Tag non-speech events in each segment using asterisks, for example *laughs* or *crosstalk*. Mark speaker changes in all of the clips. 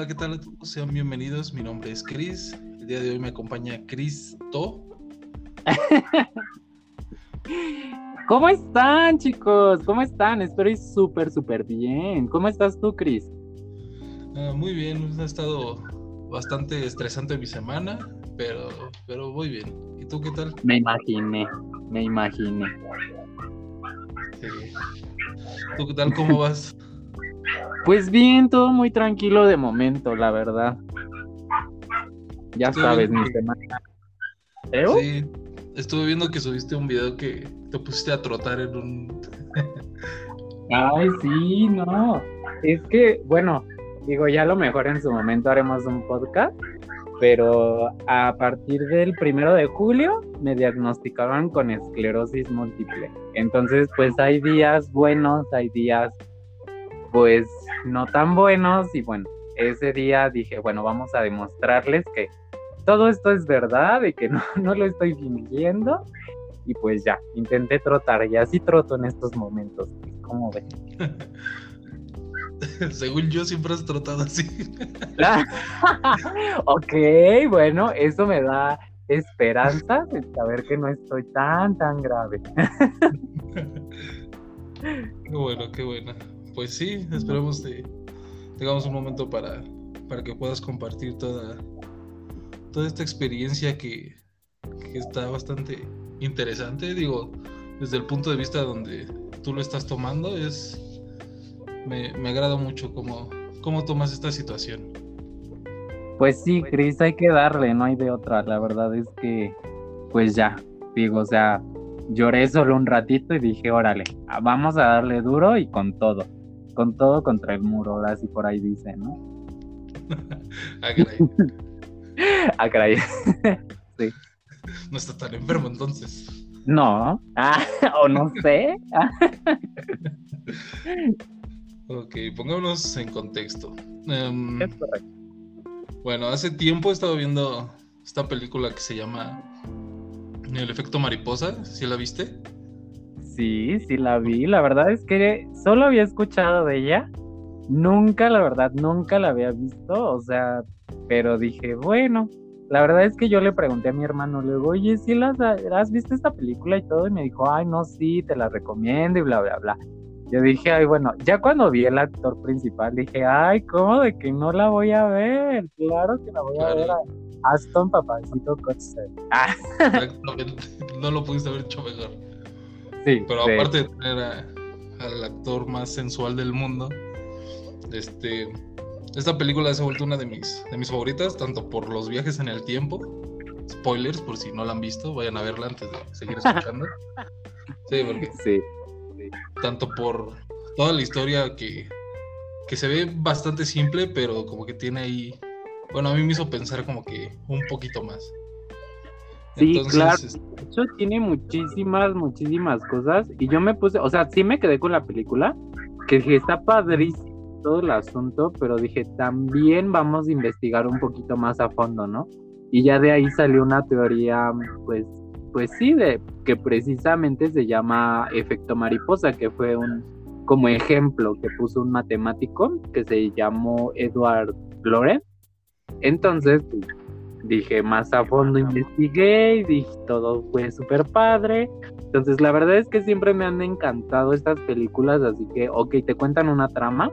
Speaker 1: Hola, ¿qué tal a todos? Sean bienvenidos. Mi nombre es Chris. El día de hoy me acompaña Cristo. *laughs*
Speaker 2: ¿Cómo están, chicos? ¿Cómo están? Estoy súper, súper bien. ¿Cómo estás tú, Chris?
Speaker 1: Ah, muy bien, ha estado bastante estresante mi semana, pero, pero muy bien. ¿Y tú qué tal?
Speaker 2: Me imaginé, me imaginé.
Speaker 1: ¿Tú qué tal? ¿Cómo vas?
Speaker 2: Pues bien, todo muy tranquilo de momento, la verdad. Ya sabes, mi semana.
Speaker 1: ¿Eh? Sí, estuve viendo que subiste un video que te pusiste a trotar en un. *laughs*
Speaker 2: Ay, sí, no. Es que, bueno, digo, ya a lo mejor en su momento haremos un podcast, pero a partir del primero de julio me diagnosticaron con esclerosis múltiple. Entonces, pues hay días buenos, hay días pues no tan buenos y bueno, ese día dije, bueno, vamos a demostrarles que todo esto es verdad y que no, *laughs* no lo estoy fingiendo y pues ya, intenté trotar y así troto en estos momentos, ¿cómo ven? *laughs*
Speaker 1: Según yo siempre has trotado así. *laughs*
Speaker 2: ok, bueno, eso me da esperanza de saber que no estoy tan, tan grave.
Speaker 1: qué bueno, qué bueno pues sí, esperemos que tengamos un momento para, para que puedas compartir toda, toda esta experiencia que, está bastante interesante. Digo, desde el punto de vista donde tú lo estás tomando, es me, me agrada mucho cómo, cómo tomas esta situación.
Speaker 2: Pues sí, Cris, hay que darle, no hay de otra. La verdad es que, pues ya, digo, o sea, lloré solo un ratito y dije, órale, vamos a darle duro y con todo con todo contra el muro, así por ahí dice, ¿no? *laughs*
Speaker 1: ah, caray. *laughs*
Speaker 2: ah, caray. *laughs*
Speaker 1: sí. No está tan enfermo entonces.
Speaker 2: No, ah, o no sé.
Speaker 1: ok, pongámonos en contexto. Um, bueno, hace tiempo he estado viendo esta película que se llama El efecto mariposa, ¿sí la viste?
Speaker 2: Sí, sí la vi. La verdad es que solo había escuchado de ella. Nunca, la verdad, nunca la había visto. O sea, pero dije, bueno, la verdad es que yo le pregunté a mi hermano, le digo, oye, ¿sí las, has visto esta película y todo? Y me dijo, ay, no, sí, te la recomiendo y bla, bla, bla. Yo dije, ay, bueno, ya cuando vi el actor principal, dije, ay, ¿cómo de que no la voy a ver? Claro que la voy a ver a Aston Papacito. *laughs*
Speaker 1: Exactamente, no lo pudiste haber hecho mejor. Pero aparte de tener al actor más sensual del mundo, este, esta película se ha vuelto una de mis, de mis favoritas, tanto por los viajes en el tiempo, spoilers por si no la han visto, vayan a verla antes de seguir *laughs* escuchando. sí, porque sí, tanto por toda la historia que, que se ve bastante simple, pero como que tiene ahí, bueno, a mí me hizo pensar como que un poquito más.
Speaker 2: Sí, claro. De hecho, tiene muchísimas, muchísimas cosas. Y yo me puse, o sea, sí me quedé con la película, que dije, está padrísimo todo el asunto, pero dije, también vamos a investigar un poquito más a fondo, ¿no? Y ya de ahí salió una teoría, pues, pues sí, de que precisamente se llama efecto mariposa, que fue un como ejemplo que puso un matemático que se llamó Edward Lorenz. Entonces, pues, dije más a fondo, investigué y dije todo fue súper padre. Entonces la verdad es que siempre me han encantado estas películas, así que, ok, te cuentan una trama,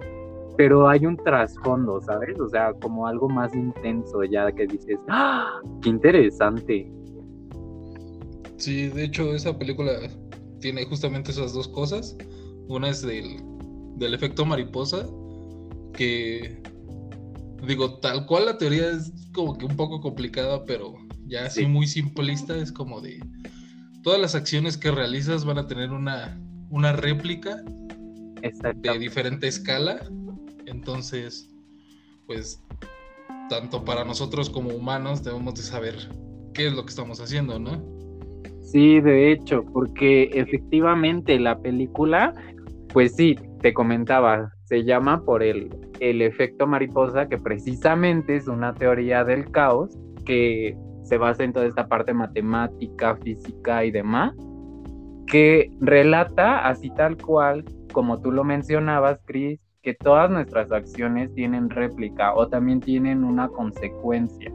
Speaker 2: pero hay un trasfondo, ¿sabes? O sea, como algo más intenso ya que dices, ¡ah! ¡Qué interesante!
Speaker 1: Sí, de hecho esa película tiene justamente esas dos cosas. Una es del, del efecto mariposa, que digo, tal cual la teoría es como que un poco complicada, pero ya así muy simplista, es como de todas las acciones que realizas van a tener una, una réplica de diferente escala. Entonces, pues, tanto para nosotros como humanos debemos de saber qué es lo que estamos haciendo, ¿no?
Speaker 2: Sí, de hecho, porque efectivamente la película, pues sí, te comentaba, se llama por el, el efecto mariposa, que precisamente es una teoría del caos que se basa en toda esta parte matemática, física y demás, que relata así tal cual, como tú lo mencionabas, Chris, que todas nuestras acciones tienen réplica o también tienen una consecuencia.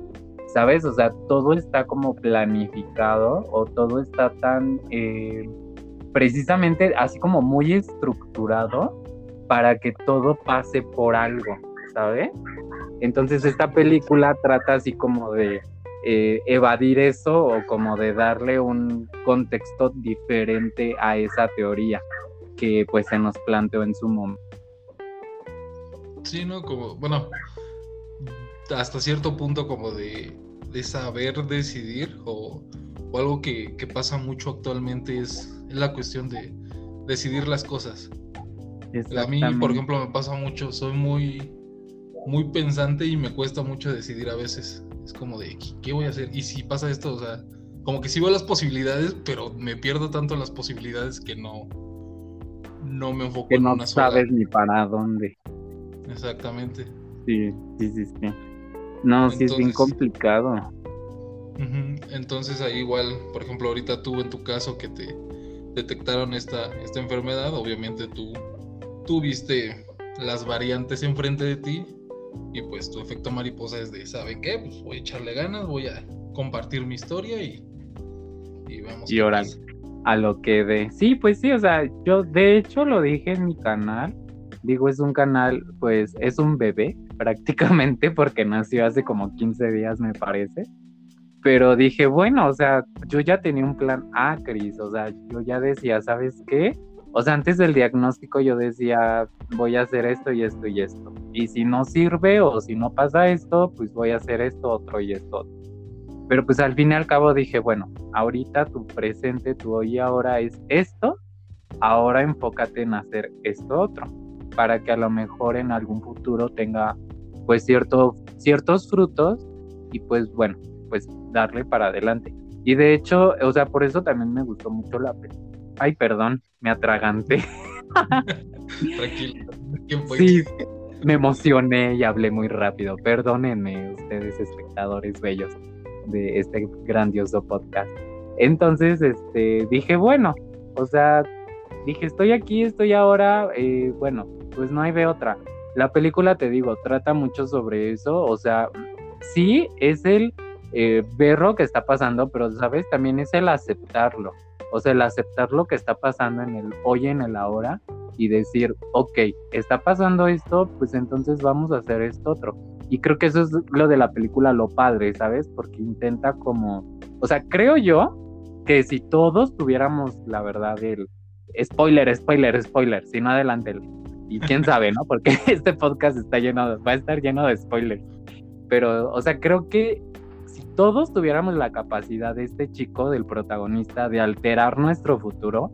Speaker 2: ¿Sabes? O sea, todo está como planificado o todo está tan eh, precisamente así como muy estructurado para que todo pase por algo, ¿sabes? Entonces esta película trata así como de eh, evadir eso o como de darle un contexto diferente a esa teoría que pues se nos planteó en su momento.
Speaker 1: Sí, ¿no? Como, bueno, hasta cierto punto como de, saber decidir o, algo que, pasa mucho actualmente es, la cuestión de decidir las cosas. A mí, por ejemplo, me pasa mucho, soy muy, muy pensante y me cuesta mucho decidir a veces. Es como de, ¿qué voy a hacer? Y si pasa esto, o sea, como que sí veo las posibilidades, pero me pierdo tanto las posibilidades que no, no me enfoco
Speaker 2: que en no una sabes ni para dónde.
Speaker 1: Exactamente.
Speaker 2: Sí, sí, sí, sí. No, sí es bien complicado.
Speaker 1: Entonces ahí igual, por ejemplo, ahorita tú en tu caso que te detectaron esta, esta enfermedad, obviamente tú, tú viste las variantes enfrente de ti y pues tu efecto mariposa es de, ¿saben qué? Pues voy a echarle ganas, voy a compartir mi historia y, y vamos.
Speaker 2: Y ahora a lo que de... Sí, pues sí, o sea, yo de hecho lo dije en mi canal Digo, es un canal, pues es un bebé *laughs* prácticamente porque nació hace como 15 días me parece. Pero dije, bueno, o sea, yo ya tenía un plan A, Cris, o sea, yo ya decía, ¿sabes qué? O sea, antes del diagnóstico yo decía, voy a hacer esto y esto y esto. Y si no sirve o si no pasa esto, pues voy a hacer esto, otro y esto. Pero pues al fin y al cabo dije, bueno, ahorita tu presente, tu hoy y ahora es esto, ahora enfócate en hacer esto otro para que a lo mejor en algún futuro tenga pues cierto, ciertos frutos y pues bueno, pues darle para adelante. Y de hecho, o sea, por eso también me gustó mucho la película. Ay, perdón, me atraganté. *laughs*
Speaker 1: Tranquilo.
Speaker 2: Sí, me emocioné y hablé muy rápido. Perdónenme ustedes, espectadores bellos de este grandioso podcast. Entonces, este, dije, bueno, o sea, dije, estoy aquí, estoy ahora, eh, bueno, pues no hay de otra. La película, te digo, trata mucho sobre eso, o sea, sí es el eh, ver lo que está pasando, pero, ¿sabes? También es el aceptarlo, o sea, el aceptar lo que está pasando en el hoy, en el ahora, y decir, ok, está pasando esto, pues entonces vamos a hacer esto otro. Y creo que eso es lo de la película, lo padre, ¿sabes? Porque intenta como, o sea, creo yo que si todos tuviéramos la verdad del spoiler, spoiler, spoiler, si no adelante y quién sabe, ¿no? Porque *laughs* este podcast está lleno, va a estar lleno de spoilers. Pero, o sea, creo que si todos tuviéramos la capacidad de este chico, del protagonista, de alterar nuestro futuro,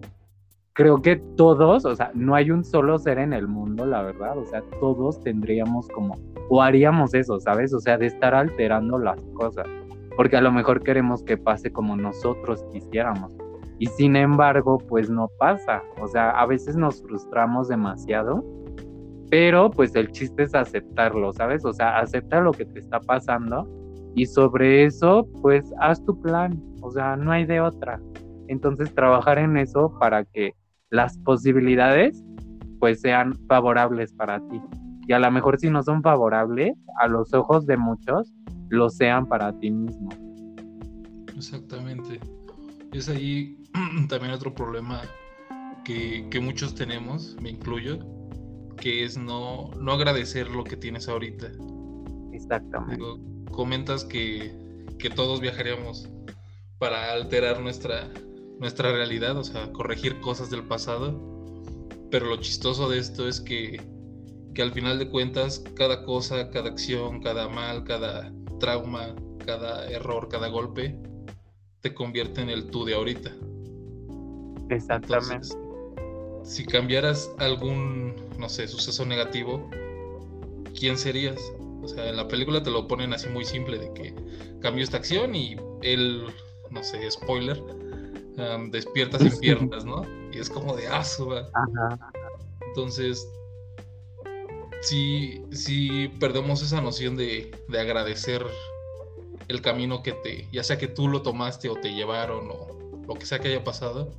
Speaker 2: creo que todos, o sea, no hay un solo ser en el mundo, la verdad, o sea, todos tendríamos como, o haríamos eso, ¿sabes? O sea, de estar alterando las cosas, porque a lo mejor queremos que pase como nosotros quisiéramos y sin embargo, pues no pasa. O sea, a veces nos frustramos demasiado, pero pues el chiste es aceptarlo, ¿sabes? O sea, acepta lo que te está pasando y sobre eso, pues haz tu plan. O sea, no hay de otra. Entonces, trabajar en eso para que las posibilidades pues sean favorables para ti. Y a lo mejor si no son favorables, a los ojos de muchos, lo sean para ti mismo.
Speaker 1: Exactamente. Es ahí *clears throat* también otro problema que, muchos tenemos, me incluyo, que es no, no agradecer lo que tienes ahorita.
Speaker 2: Exactamente.
Speaker 1: Comentas que, todos viajaríamos para alterar nuestra, nuestra realidad, o sea, corregir cosas del pasado, pero lo chistoso de esto es que, que al final de cuentas cada cosa, cada acción, cada mal, cada trauma, cada error, cada golpe, te convierte en el tú de ahorita.
Speaker 2: Exactamente.
Speaker 1: si cambiaras algún, no sé, suceso negativo, ¿quién serías? O sea, en la película te lo ponen así muy simple, de que cambio esta acción y él, no sé, spoiler, despierta sin piernas, ¿no? Y es como de asuba. Ah, Entonces, si, si perdemos esa noción de, de agradecer el camino que te, ya sea que tú lo tomaste o te llevaron o lo que sea que haya pasado,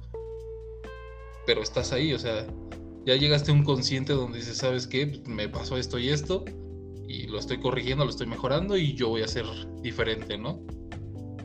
Speaker 1: pero estás ahí, o sea, ya llegaste a un consciente donde dices, ¿sabes qué? Me pasó esto y esto, y lo estoy corrigiendo, lo estoy mejorando y yo voy a ser diferente, ¿no?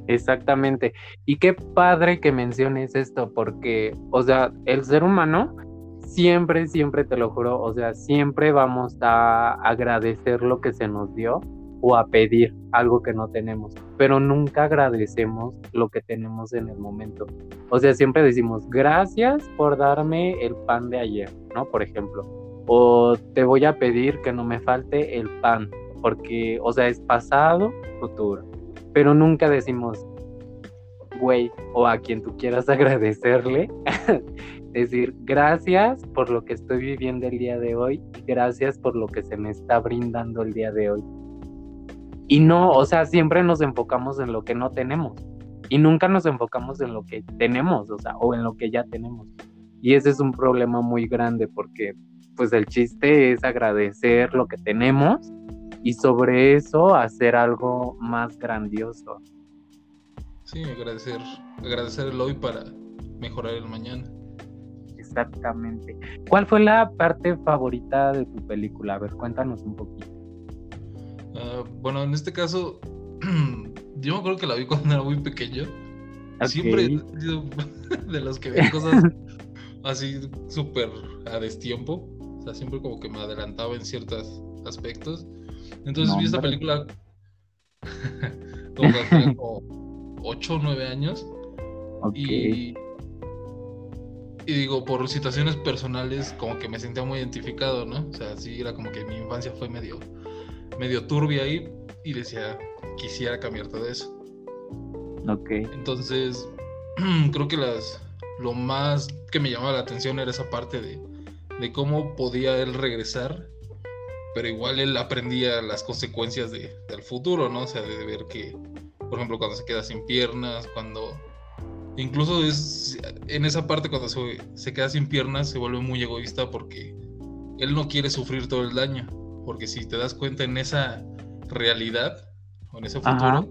Speaker 2: Exactamente. Y qué padre que menciones esto, porque, o sea, el ser humano siempre, siempre te lo juro, o sea, siempre vamos a agradecer lo que se nos dio o a pedir algo que no tenemos, pero nunca agradecemos lo que tenemos en el momento. O sea, siempre decimos, gracias por darme el pan de ayer, ¿no? Por ejemplo, o te voy a pedir que no me falte el pan, porque, o sea, es pasado, futuro, pero nunca decimos, güey, o a quien tú quieras *laughs* agradecerle, *laughs* decir gracias por lo que estoy viviendo el día de hoy, gracias por lo que se me está brindando el día de hoy. Y no, o sea, siempre nos enfocamos en lo que no tenemos y nunca nos enfocamos en lo que tenemos, o sea, o en lo que ya tenemos. Y ese es un problema muy grande porque pues el chiste es agradecer lo que tenemos y sobre eso hacer algo más grandioso.
Speaker 1: Sí, agradecer, agradecer el hoy para mejorar el mañana.
Speaker 2: Exactamente. ¿Cuál fue la parte favorita de tu película? A ver, cuéntanos un poquito.
Speaker 1: Ah, bueno, en este caso, *clears throat* yo me acuerdo que la vi cuando era muy pequeño. Siempre he sido *laughs* de los que ven cosas así súper a destiempo. O sea, siempre como que me adelantaba en ciertos aspectos. Entonces vi esta película como tenía como 8 o 9 años. Y, y digo, por situaciones personales, como que me sentía muy identificado, ¿no? O sea, sí, era como que mi infancia fue medio, medio turbia ahí y decía, quisiera cambiar todo eso.
Speaker 2: Ok.
Speaker 1: Entonces, *clears throat* creo que las, lo más que me llamaba la atención era esa parte de, de cómo podía él regresar pero igual él aprendía las consecuencias de, del futuro, ¿no? O sea, de ver que, por ejemplo, cuando se queda sin piernas, cuando... Incluso es en esa parte cuando se, se queda sin piernas se vuelve muy egoísta porque él no quiere sufrir todo el daño, porque si te das cuenta en esa realidad o en ese futuro,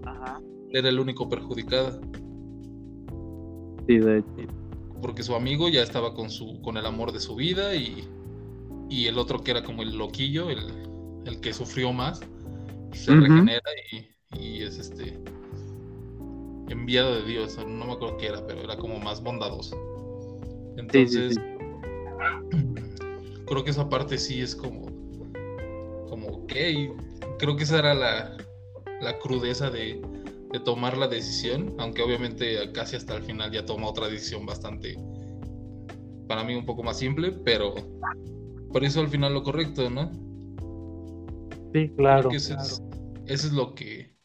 Speaker 1: era el único perjudicado.
Speaker 2: Sí, de hecho.
Speaker 1: Porque su amigo ya estaba con, su, con el amor de su vida y y el otro que era como el loquillo, el, el que sufrió más, se regenera y, es este enviado de Dios, no me acuerdo qué era, pero era como más bondadoso. Entonces, creo que esa parte sí es como, como, ok, creo que esa era la, la crudeza de, de tomar la decisión, aunque obviamente casi hasta el final ya toma otra decisión bastante, para mí un poco más simple, pero por eso al final lo correcto, ¿no?
Speaker 2: Sí, claro.
Speaker 1: Eso, Es, lo que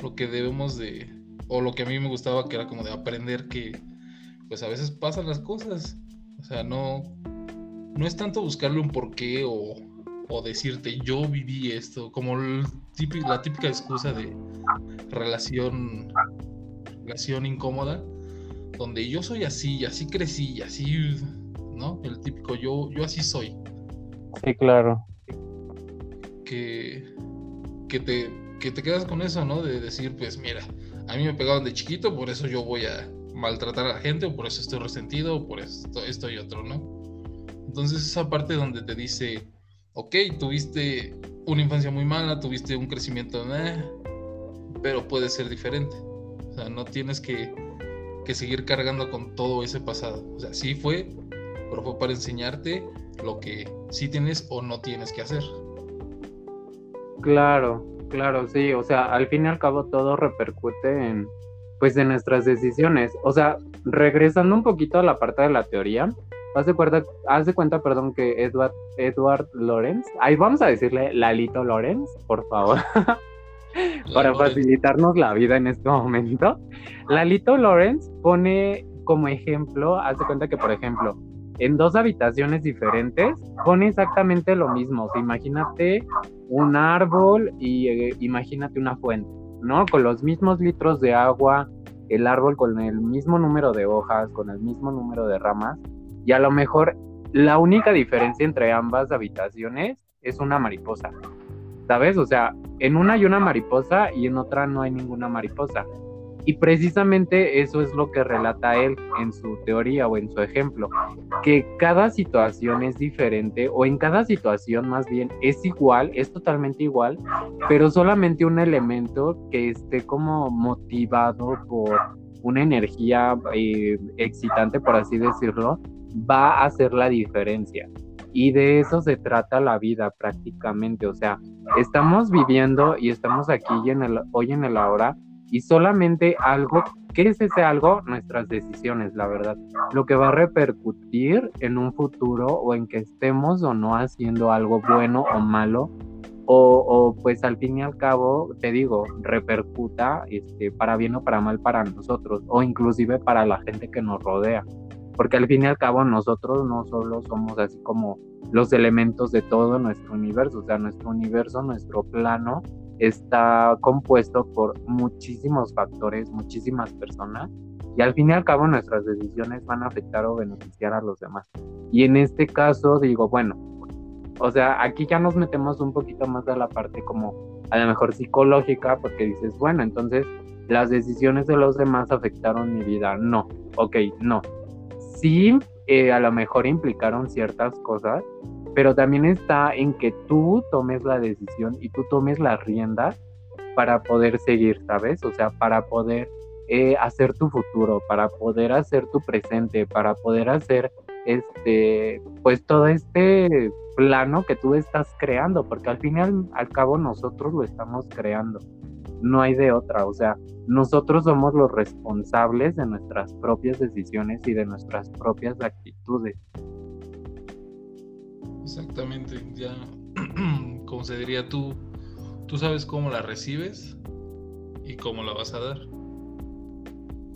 Speaker 1: lo que debemos de o lo que a mí me gustaba que era como de aprender que pues a veces pasan las cosas. O sea, no no es tanto buscarle un porqué o, o decirte yo viví esto, como la típica excusa de relación relación incómoda donde yo soy así, y así crecí, y así ¿no? El típico yo, yo así soy.
Speaker 2: Sí, claro.
Speaker 1: Que, que, te, que te quedas con eso, ¿no? De decir, pues mira, a mí me pegaban de chiquito, por eso yo voy a maltratar a la gente, o por eso estoy resentido, o por esto, esto y otro, ¿no? Entonces esa parte donde te dice, ok, tuviste una infancia muy mala, tuviste un crecimiento, eh, pero puede ser diferente. O sea, no tienes que, que seguir cargando con todo ese pasado. O sea, sí fue, pero fue para enseñarte lo que sí tienes o no tienes que hacer.
Speaker 2: Claro, claro, sí, o sea, al fin y al cabo todo repercute en, pues, en nuestras decisiones. O sea, regresando un poquito a la parte de la teoría, haz de cuenta, haz de cuenta perdón, que Edward, Edward Lorenz, ahí vamos a decirle Lalito Lorenz, por favor. *laughs* para facilitarnos la vida en este momento. Lalito Lorenz pone como ejemplo, haz de cuenta que, por ejemplo, en dos habitaciones diferentes pone exactamente lo mismo. imagínate un árbol y eh, imagínate una fuente, ¿no? Con los mismos litros de agua, el árbol con el mismo número de hojas, con el mismo número de ramas. Y a lo mejor la única diferencia entre ambas habitaciones es una mariposa. ¿Sabes? O sea, en una hay una mariposa y en otra no hay ninguna mariposa. Y precisamente eso es lo que relata él en su teoría o en su ejemplo, que cada situación es diferente o en cada situación más bien es igual, es totalmente igual, pero solamente un elemento que esté como motivado por una energía eh, excitante, por así decirlo, va a hacer la diferencia. Y de eso se trata la vida prácticamente. O sea, estamos viviendo y estamos aquí hoy en el ahora y solamente algo, ¿qué es ese algo? Nuestras decisiones, la verdad. Lo que va a repercutir en un futuro o en que estemos o no haciendo algo bueno o malo. O, o pues al fin y al cabo, te digo, repercuta este, para bien o para mal para nosotros o inclusive para la gente que nos rodea porque al fin y al cabo nosotros no solo somos así como los elementos de todo nuestro universo, o sea, nuestro universo, nuestro plano está compuesto por muchísimos factores, muchísimas personas, y al fin y al cabo nuestras decisiones van a afectar o beneficiar a los demás. Y en este caso digo, bueno, o sea, aquí ya nos metemos un poquito más a la parte como a lo mejor psicológica, porque dices, bueno, entonces las decisiones de los demás afectaron mi vida. No, ok, no. Sí, eh, a lo mejor implicaron ciertas cosas, pero también está en que tú tomes la decisión y tú tomes la rienda para poder seguir, ¿sabes? O sea, para poder eh, hacer tu futuro, para poder hacer tu presente, para poder hacer este, pues todo este plano que tú estás creando, porque al fin y al cabo nosotros lo estamos creando no hay de otra, o sea, nosotros somos los responsables de nuestras propias decisiones y de nuestras propias actitudes.
Speaker 1: Exactamente, ya, *clears throat* como se diría tú, tú sabes cómo la recibes y cómo la vas a dar.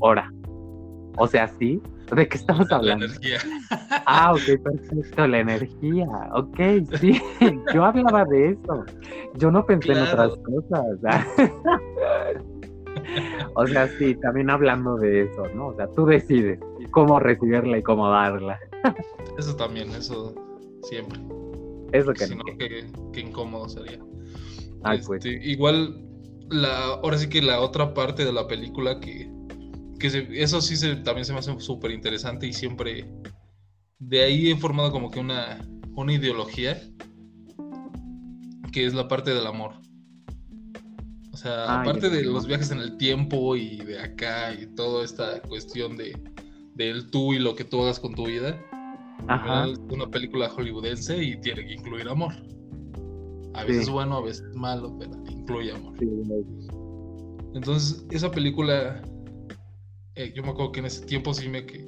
Speaker 2: Ahora, o sea, sí, ¿de qué estamos hablando?
Speaker 1: La energía.
Speaker 2: Ah, ok, perfecto, la energía, ok, sí, *laughs* yo hablaba de eso, yo no pensé en otras cosas. *laughs* o sea, sí, también hablando de eso, ¿no? O sea, tú decides cómo recibirla y cómo darla.
Speaker 1: eso también, eso Siempre.
Speaker 2: Eso que
Speaker 1: si no, qué, incómodo sería.
Speaker 2: pues.
Speaker 1: Este, igual, la, ahora sí que la otra parte de la película que, que eso sí se, también se me hace súper interesante y siempre de ahí he formado como que una, una ideología que es la parte del amor. O sea, aparte de los viajes en el tiempo y de acá y toda esta cuestión de del tú y lo que tú hagas con tu vida, Ajá. Es una película hollywoodense y tiene que incluir amor. A veces bueno, a veces malo, pero incluye amor. Entonces, esa película, eh, yo me acuerdo que en ese tiempo sí me, que,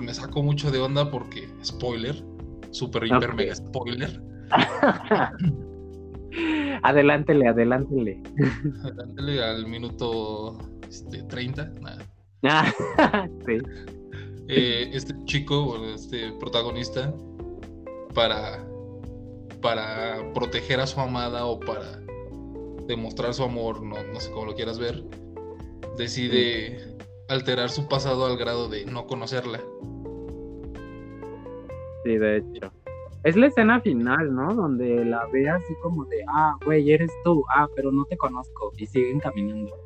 Speaker 1: me sacó mucho de onda porque, spoiler, super, hiper, mega spoiler. *laughs*
Speaker 2: adelántele, adelántele.
Speaker 1: adelántele al minuto este, 30. *laughs*
Speaker 2: sí.
Speaker 1: Eh, este chico, este protagonista, para, para proteger a su amada o para demostrar su amor, no, no sé cómo lo quieras ver, decide alterar su pasado al grado de no conocerla.
Speaker 2: Sí, de hecho. Es la escena final, ¿no? Donde la ve así como de, ah, güey, eres tú, ah, pero no te conozco, y siguen caminando.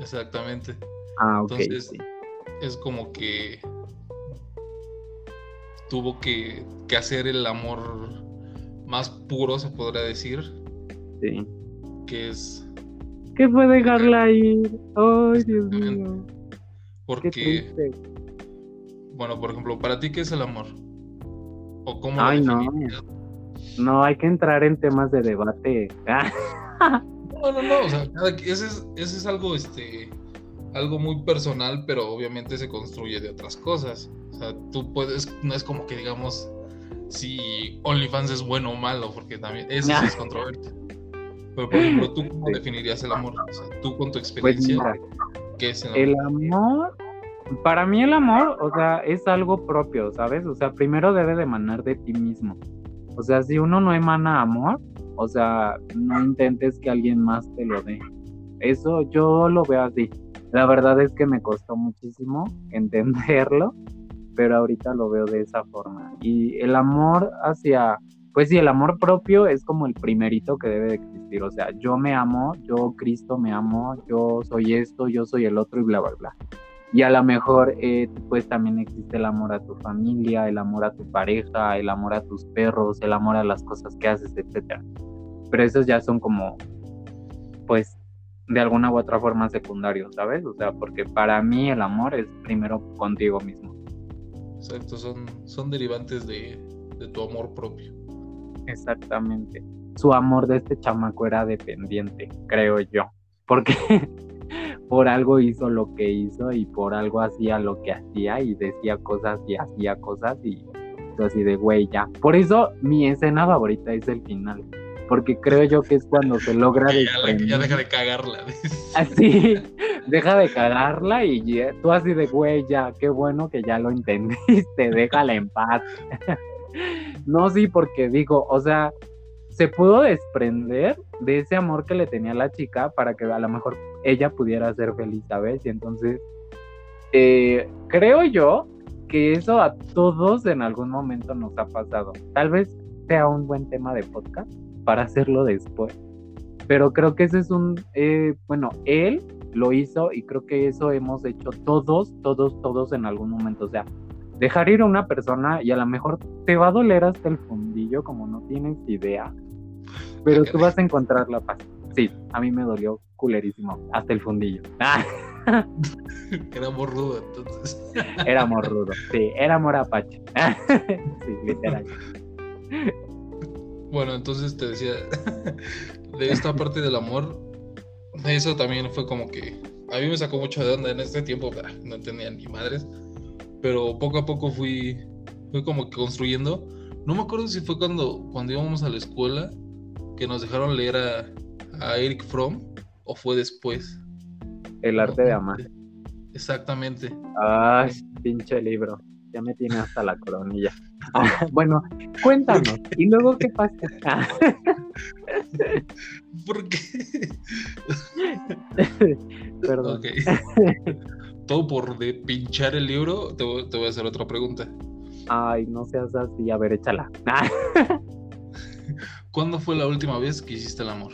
Speaker 1: Exactamente.
Speaker 2: Ah, ok.
Speaker 1: Entonces, es como que tuvo que, hacer el amor más puro, se podría decir.
Speaker 2: Sí.
Speaker 1: Que es.
Speaker 2: Que fue dejarla ir. Ay, Dios mío.
Speaker 1: Porque. Bueno, por ejemplo, ¿para ti qué es el amor? ¿O cómo
Speaker 2: Ay, no. No, hay que entrar en temas de debate. *laughs*
Speaker 1: no, no, no. O sea, ese es, ese es algo, este, algo muy personal, pero obviamente se construye de otras cosas. O sea, tú puedes, no es como que digamos si OnlyFans es bueno o malo, porque también eso es *laughs* controversia. Pero por ejemplo, ¿tú cómo definirías el amor? O sea, tú con tu pues experiencia, ¿qué es
Speaker 2: el amor? El amor, para mí el amor, o sea, es algo propio, ¿sabes? O sea, primero debe de emanar de ti mismo. O sea, si uno no emana amor, o sea, no intentes que alguien más te lo dé. Eso yo lo veo así. La verdad es que me costó muchísimo *laughs* entenderlo, pero ahorita lo veo de esa forma. Y el amor hacia pues sí, el amor propio es como el primerito que debe de existir. O sea, yo me amo, yo Cristo me amo, yo soy esto, yo soy el otro y bla, bla, bla. Y a lo mejor, eh, pues también existe el amor a tu familia, el amor a tu pareja, el amor a tus perros, el amor a las cosas que haces, etcétera. Pero esos ya son como, pues, de alguna u otra forma secundarios, ¿sabes? O sea, porque para mí el amor es primero contigo mismo.
Speaker 1: Exacto, son, son derivantes de, de tu amor propio.
Speaker 2: Exactamente. Su amor de este chamaco era dependiente, creo yo. Porque *laughs* por algo hizo lo que hizo y por algo hacía lo que hacía y decía cosas y hacía cosas y así de güey ya. Por eso mi escena favorita es el final. Porque creo yo que es cuando se logra
Speaker 1: ya, ya, deja de cagarla. *laughs*
Speaker 2: Así, deja de cagarla y tú así de güey ya, qué bueno que ya lo entendiste, *laughs* déjala en paz. No, sí, porque digo, o sea, se pudo desprender de ese amor que le tenía la chica para que a lo mejor ella pudiera ser feliz, ¿sabes? Y entonces, eh, creo yo que eso a todos en algún momento nos ha pasado. Tal vez sea un buen tema de podcast para hacerlo después. Pero creo que ese es un, eh, bueno, él lo hizo y creo que eso hemos hecho todos, todos, todos en algún momento. O sea, dejar ir a una persona y a lo mejor te va a doler hasta el fundillo, como no tienes idea, pero tú vas a encontrar la paz. Sí, a mí me dolió culerísimo, hasta el fundillo. *laughs*
Speaker 1: Era amor rudo, entonces. *laughs*
Speaker 2: Era amor rudo, sí, era amor apache. *laughs* sí, literal.
Speaker 1: Bueno, entonces te decía, de esta parte del amor, eso también fue como que a mí me sacó mucho de onda en este tiempo, no entendía ni madres pero poco a poco fui, fui como que construyendo. No me acuerdo si fue cuando, cuando íbamos a la escuela que nos dejaron leer a, Eric Fromm o fue después.
Speaker 2: El arte de amar.
Speaker 1: Exactamente.
Speaker 2: Ay, pinche libro. Ya me tiene hasta la coronilla. bueno, cuéntanos. ¿Y luego qué pasa? *laughs*
Speaker 1: ¿Por qué? *laughs*
Speaker 2: Perdón *laughs*
Speaker 1: todo por de pinchar el libro, te voy, a hacer otra pregunta.
Speaker 2: Ay, no seas así, a ver, échala. *laughs*
Speaker 1: ¿Cuándo fue la última vez que hiciste el amor?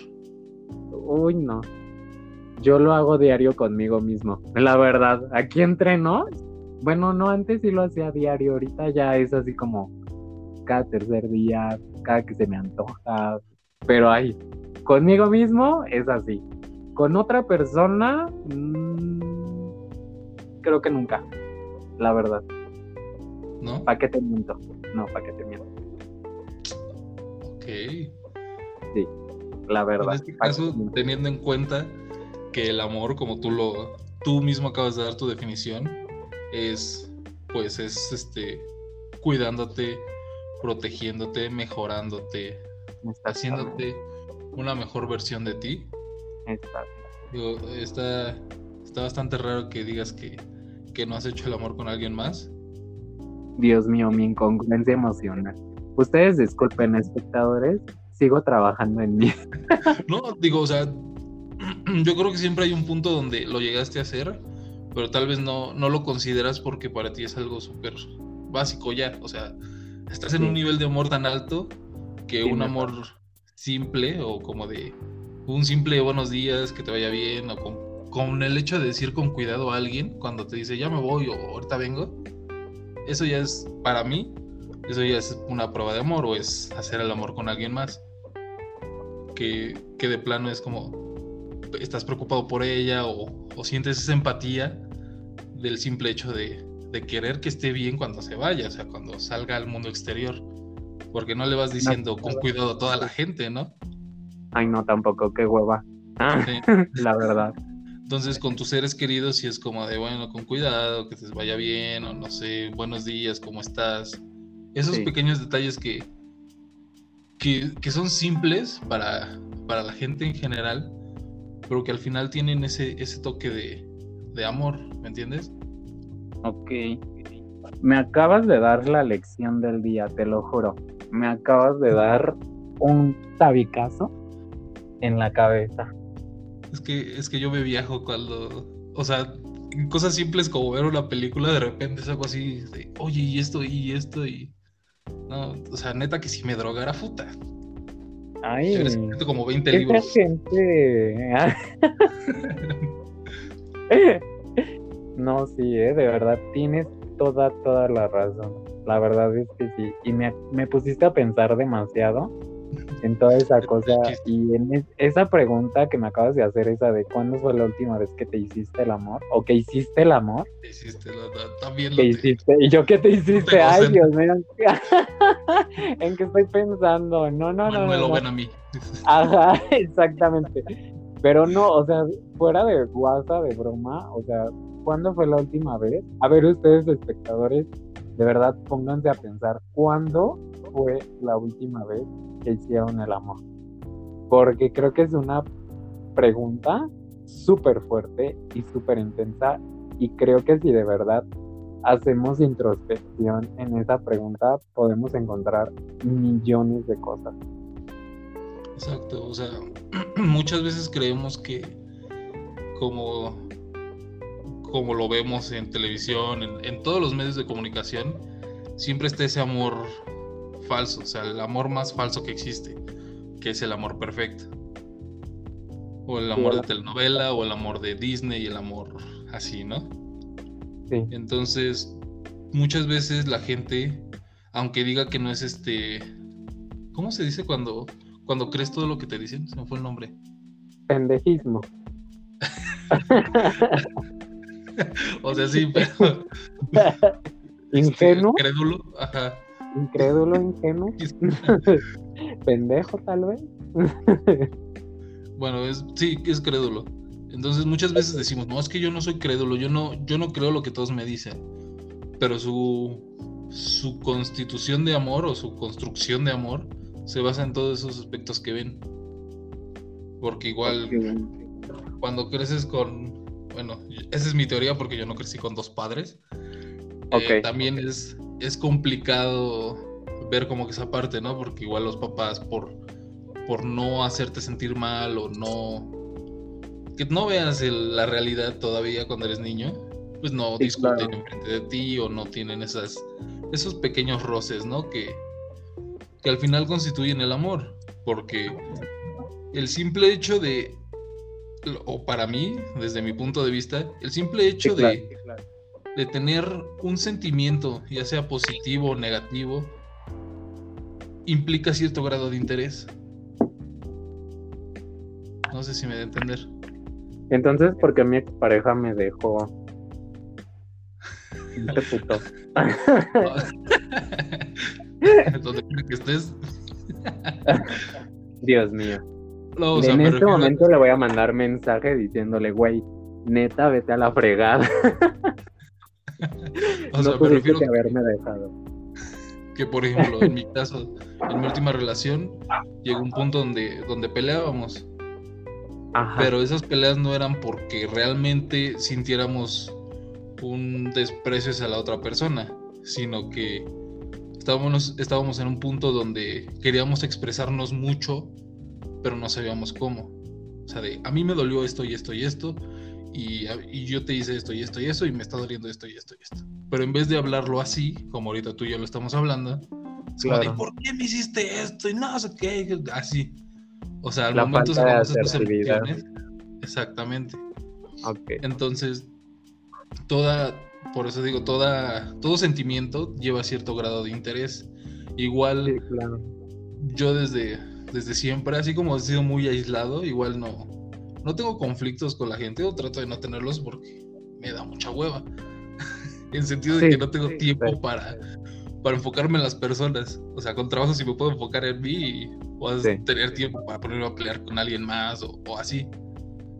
Speaker 2: Uy, no. Yo lo hago diario conmigo mismo. La verdad, aquí entreno. Bueno, no, antes sí lo hacía diario. Ahorita ya es así como cada tercer día, cada que se me antoja. Pero ahí, conmigo mismo es así. Con otra persona, mmm, creo que nunca, la verdad.
Speaker 1: ¿No?
Speaker 2: ¿Para qué te miento? No, ¿para qué te miento?
Speaker 1: Ok.
Speaker 2: Sí, la verdad.
Speaker 1: En este caso, teniendo en cuenta que el amor, como tú lo, tú mismo acabas de dar tu definición, es, pues, es, este, cuidándote, protegiéndote, mejorándote, haciéndote una mejor versión de ti.
Speaker 2: Exacto.
Speaker 1: está, está bastante raro que digas que que no has hecho el amor con alguien más?
Speaker 2: Dios mío, mi incongruencia emocional. Ustedes disculpen, espectadores, sigo trabajando en mí. *laughs*
Speaker 1: no, digo, o sea, *clears throat* yo creo que siempre hay un punto donde lo llegaste a hacer, pero tal vez no, no lo consideras porque para ti es algo súper básico ya. O sea, estás en un nivel de amor tan alto que un amor simple o como de un simple buenos días, que te vaya bien o con con el hecho de decir con cuidado a alguien cuando te dice ya me voy o ahorita vengo, eso ya es para mí, eso ya es una prueba de amor o es hacer el amor con alguien más. Que, que de plano es como estás preocupado por ella o, sientes esa empatía del simple hecho de, de, querer que esté bien cuando se vaya, o sea, cuando salga al mundo exterior. Porque no le vas diciendo con cuidado a toda la gente, ¿no?
Speaker 2: Ay, no, tampoco, qué hueva. *laughs* la verdad.
Speaker 1: Entonces, con tus seres queridos, si es como de, bueno, con cuidado, que te vaya bien, o no sé, buenos días, ¿cómo estás? Esos pequeños detalles que, que, son simples para, para la gente en general, pero que al final tienen ese, ese toque de, de amor, ¿me entiendes?
Speaker 2: Ok. Me acabas de dar la lección del día, te lo juro. Me acabas de dar un tabicazo en la cabeza.
Speaker 1: Es que, es que yo me viajo cuando. O sea, cosas simples como ver una película, de repente es algo así de, oye, y esto, y esto, y. No, o sea, neta que si me drogara, puta.
Speaker 2: Ay,
Speaker 1: como 20 libros.
Speaker 2: gente. *laughs* no, sí, eh, de verdad, tienes toda, toda la razón. La verdad es que sí. Y me, me pusiste a pensar demasiado en toda esa cosa y en esa pregunta que me acabas de hacer, esa de cuándo fue la última vez que te hiciste el amor o que hiciste el amor.
Speaker 1: Hiciste, también
Speaker 2: lo hiciste? ¿Y yo qué te hiciste? Ay, Dios mío. *laughs* ¿En qué estoy pensando? No, no, no.
Speaker 1: No lo a mí. *laughs*
Speaker 2: Ajá, *laughs* exactamente. Pero no, o sea, fuera de guasa, de broma, o sea, ¿cuándo fue la última vez? A ver, ustedes espectadores, de verdad pónganse a pensar, ¿cuándo fue la última vez que hicieron el amor? Porque creo que es una pregunta súper fuerte y súper intensa y creo que si de verdad hacemos introspección en esa pregunta podemos encontrar millones de cosas.
Speaker 1: Exacto, o sea, *clears throat* muchas veces creemos que como, como lo vemos en televisión, en, en todos los medios de comunicación, siempre está ese amor falso, o sea, el amor más falso que existe, que es el amor perfecto. O el amor de telenovela, o el amor de Disney, y el amor así, ¿no?
Speaker 2: Sí.
Speaker 1: Entonces, muchas veces la gente, aunque diga que no es este. ¿Cómo se dice cuando, cuando crees todo lo que te dicen? Se me fue el nombre.
Speaker 2: Pendejismo. *laughs* *laughs*
Speaker 1: o sea, sí, pero. *laughs*
Speaker 2: Ingenuo.
Speaker 1: crédulo, ajá
Speaker 2: incrédulo, ingenuo, *laughs* pendejo tal vez.
Speaker 1: bueno, es, sí, es crédulo. Entonces muchas veces decimos, no, es que yo no soy crédulo, yo no, yo no creo lo que todos me dicen. Pero su, su constitución de amor o su construcción de amor se basa en todos esos aspectos que ven. Porque igual cuando creces con, bueno, esa es mi teoría porque yo no crecí con dos padres. Eh, también es es complicado ver como que esa parte, ¿no? Porque igual los papás por, por no hacerte sentir mal o no... Que no veas la realidad todavía cuando eres niño, pues no discuten enfrente de ti o no tienen esas, esos pequeños roces, ¿no? Que, que al final constituyen el amor. Porque el simple hecho de, o para mí, desde mi punto de vista, el simple hecho de de tener un sentimiento, ya sea positivo o negativo, implica cierto grado de interés. No sé si me da a entender.
Speaker 2: Entonces, ¿por qué mi pareja me dejó? Este puto. *laughs*
Speaker 1: ¿Dónde que estés?
Speaker 2: Dios mío. En este momento le voy a mandar mensaje diciéndole, güey, neta, vete a la fregada. *laughs* o sea, me refiero que haberme dejado.
Speaker 1: Que por ejemplo, en mi caso, en mi última relación, llegó un punto donde, donde peleábamos. Pero esas peleas no eran porque realmente sintiéramos un desprecio hacia la otra persona, sino que estábamos, estábamos en un punto donde queríamos expresarnos mucho, pero no sabíamos cómo. O sea, de a mí me dolió esto y esto y esto, y, yo te hice esto y esto y eso y me está doliendo esto y esto y esto. Pero en vez de hablarlo así, como ahorita tú y yo lo estamos hablando, claro. ¿por qué me hiciste esto? Y no sé qué, así. O sea, al momento se emociones. Exactamente.
Speaker 2: Okay.
Speaker 1: Entonces, toda, por eso digo, toda, todo sentimiento lleva cierto grado de interés. Igual, yo desde, desde siempre, así como he sido muy aislado, igual no, no tengo conflictos con la gente o trato de no tenerlos porque me da mucha hueva. *laughs* en sentido de que no tengo tiempo para, para enfocarme en las personas. O sea, con trabajo sí me puedo enfocar en mí y puedo tener tiempo para ponerme a pelear con alguien más o, así.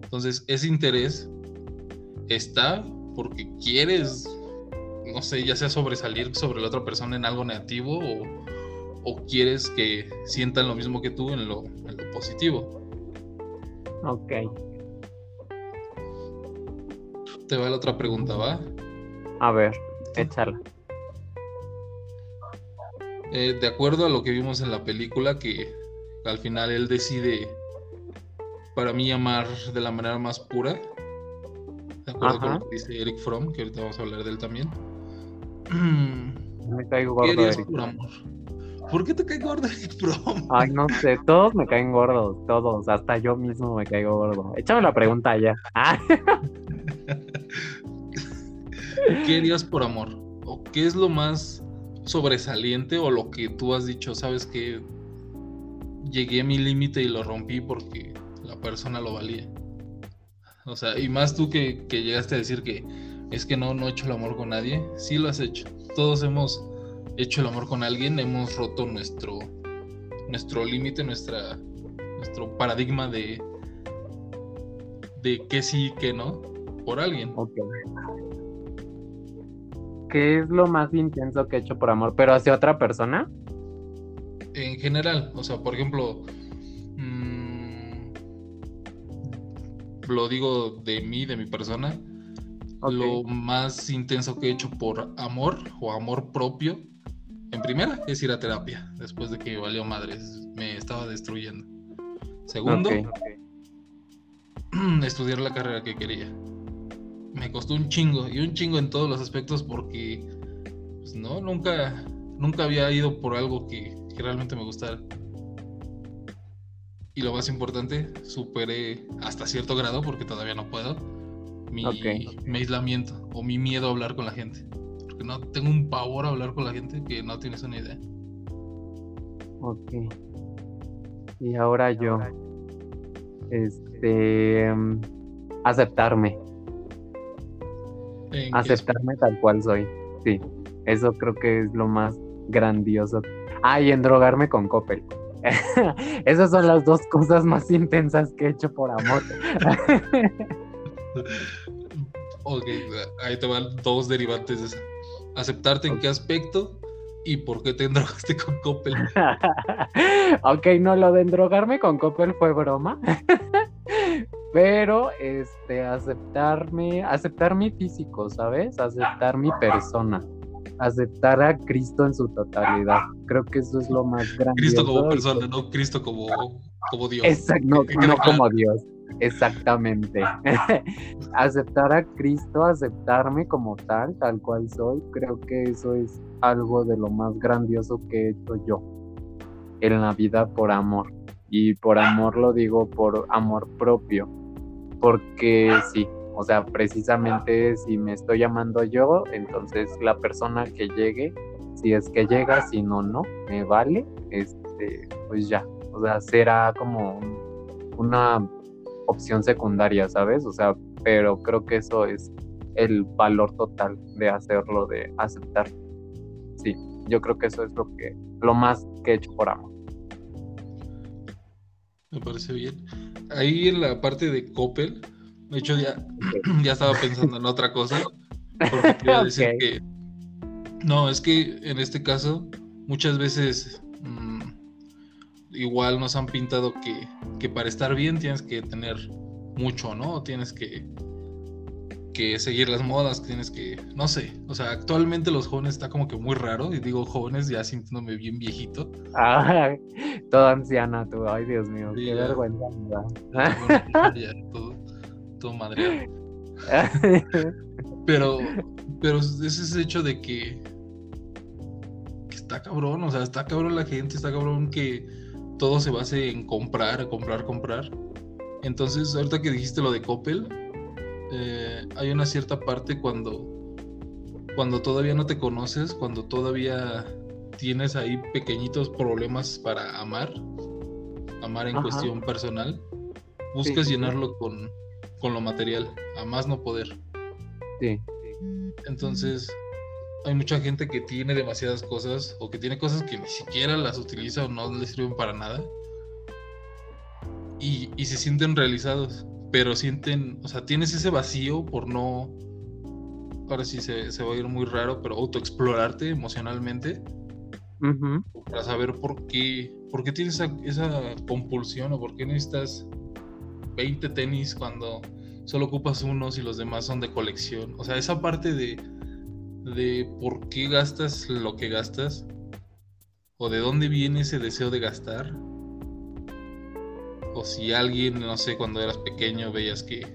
Speaker 1: Entonces, ese interés está porque quieres, no sé, ya sea sobresalir sobre la otra persona en algo negativo o, o quieres que sientan lo mismo que tú en lo, en lo positivo.
Speaker 2: Ok.
Speaker 1: Te va la otra pregunta, ¿va?
Speaker 2: A ver, échala.
Speaker 1: Eh, de acuerdo a lo que vimos en la película, que al final él decide, para mí, amar de la manera más pura. De acuerdo con lo que dice Eric Fromm, que ahorita vamos a hablar de él también. *clears throat*
Speaker 2: Me caigo gordo,
Speaker 1: ¿Qué por amor? ¿Por qué te cae gordo Eric Fromm? *laughs*
Speaker 2: Ay, no sé, todos me caen gordos, todos, hasta yo mismo me caigo gordo. Échame la pregunta ya. Ah. *laughs*
Speaker 1: ¿Qué harías por amor? ¿O qué es lo más sobresaliente o lo que tú has dicho, sabes que llegué a mi límite y lo rompí porque la persona lo valía? O sea, y más tú que, que llegaste a decir que es que no, no he hecho el amor con nadie, sí lo has hecho. Todos hemos hecho el amor con alguien, hemos roto nuestro, nuestro límite, nuestra, nuestro paradigma de, de qué sí y qué no por alguien.
Speaker 2: ¿Qué es lo más intenso que he hecho por amor? ¿Pero hacia otra persona?
Speaker 1: En general, o sea, por ejemplo, mmm, lo digo de mí, de mi persona, lo más intenso que he hecho por amor o amor propio en primera es ir a terapia, después de que valió madres, me estaba destruyendo. Segundo, *clears throat* estudiar la carrera que quería. Me costó un chingo, y un chingo en todos los aspectos porque, pues no, nunca, nunca había ido por algo que, realmente me gustara. Y lo más importante, superé hasta cierto grado, porque todavía no puedo, mi, mi aislamiento o mi miedo a hablar con la gente no tengo un pavor a hablar con la gente que no tienes una idea.
Speaker 2: Ok. Y ahora yo. Este. Aceptarme. Aceptarme tal cual soy. Sí. Eso creo que es lo más grandioso. Ah, y endrogarme con Coppel. *laughs* Esas son las dos cosas más intensas que he hecho por amor. *laughs*
Speaker 1: ok, ahí te van dos derivantes de eso aceptarte en qué aspecto y por qué te *laughs* endrogaste con Coppel. *laughs*
Speaker 2: ok, no, lo de endrogarme con Coppel fue broma. *laughs* Pero este aceptarme, aceptar mi físico, ¿sabes? Aceptar mi persona. Aceptar a Cristo en su totalidad. Creo que eso es lo más grande.
Speaker 1: Cristo como persona, no Cristo como, como Dios.
Speaker 2: Exacto, no, no como Dios. Exactamente. *laughs* Aceptar a Cristo, aceptarme como tal, tal cual soy, creo que eso es algo de lo más grandioso que he hecho yo en la vida por amor. Y por amor lo digo por amor propio, porque sí, o sea, precisamente si me estoy llamando yo, entonces la persona que llegue, si es que llega, si no, no, me vale, este, pues ya, o sea, será como una opción secundaria, ¿sabes? O sea, pero creo que eso es el valor total de hacerlo, de aceptar. Sí, yo creo que eso es lo que, lo más que he hecho por amor.
Speaker 1: Me parece bien. Ahí en la parte de Coppel, de hecho ya, *clears throat* ya estaba pensando en otra cosa, porque quería *laughs* decir que no, es que en este caso muchas veces igual nos han pintado que, que, para estar bien tienes que tener mucho, ¿no? Tienes que, que seguir las modas, tienes que, no sé, o sea, actualmente los jóvenes está como que muy raro, y digo jóvenes ya sintiéndome bien viejito.
Speaker 2: Ah, toda anciana tú, ay Dios mío, qué vergüenza.
Speaker 1: ya, todo, todo madre. *laughs* pero, pero ese es el hecho de que, que está cabrón, o sea, está cabrón la gente, está cabrón que todo se base en comprar, comprar, comprar. Entonces, ahorita que dijiste lo de Coppel, eh, hay una cierta parte cuando, cuando todavía no te conoces, cuando todavía tienes ahí pequeñitos problemas para amar, amar en cuestión personal, buscas llenarlo con, con lo material, a más no poder.
Speaker 2: Sí.
Speaker 1: Entonces, hay mucha gente que tiene demasiadas cosas o que tiene cosas que ni siquiera las utiliza o no les sirven para nada. Y, se sienten realizados, pero sienten, o sea, tienes ese vacío por no, ahora sí se, se va a ir muy raro, pero autoexplorarte emocionalmente para saber por qué, por qué tienes esa, esa compulsión o por qué necesitas 20 tenis cuando solo ocupas unos y los demás son de colección. O sea, esa parte de de por qué gastas lo que gastas o de dónde viene ese deseo de gastar o si alguien, no sé, cuando eras pequeño veías que,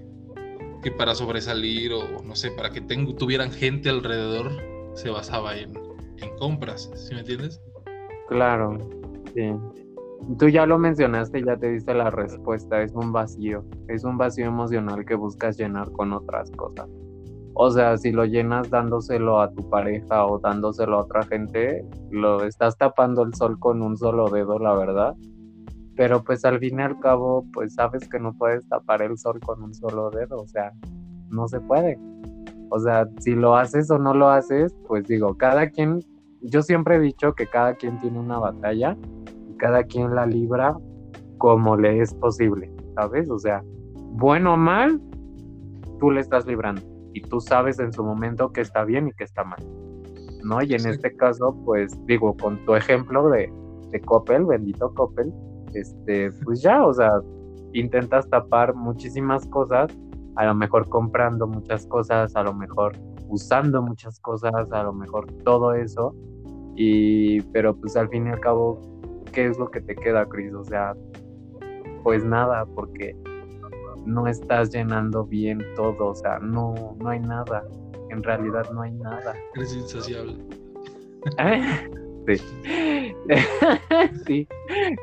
Speaker 1: que para sobresalir o no sé, para que tuvieran gente alrededor se basaba en, en compras, ¿sí me entiendes?
Speaker 2: Claro, sí. Tú ya lo mencionaste, ya te diste la respuesta, es un vacío, es un vacío emocional que buscas llenar con otras cosas. O sea, si lo llenas dándoselo a tu pareja o dándoselo a otra gente, lo estás tapando el sol con un solo dedo, la verdad. Pero pues al fin y al cabo, pues sabes que no puedes tapar el sol con un solo dedo, o sea, no se puede. O sea, si lo haces o no lo haces, pues digo, cada quien, yo siempre he dicho que cada quien tiene una batalla y cada quien la libra como le es posible, ¿sabes? O sea, bueno o mal, tú le estás librando y tú sabes en su momento que está bien y que está mal, ¿no? Y en este caso, pues digo, con tu ejemplo de, de Coppel, bendito Coppel, este, pues ya, o sea, intentas tapar muchísimas cosas, a lo mejor comprando muchas cosas, a lo mejor usando muchas cosas, a lo mejor todo eso, y, pero pues al fin y al cabo, ¿qué es lo que te queda, Cris? O sea, pues nada, porque no estás llenando bien todo, o sea, no, no hay nada, en realidad no hay nada.
Speaker 1: Eres insaciable. *laughs*
Speaker 2: Sí. *laughs* sí,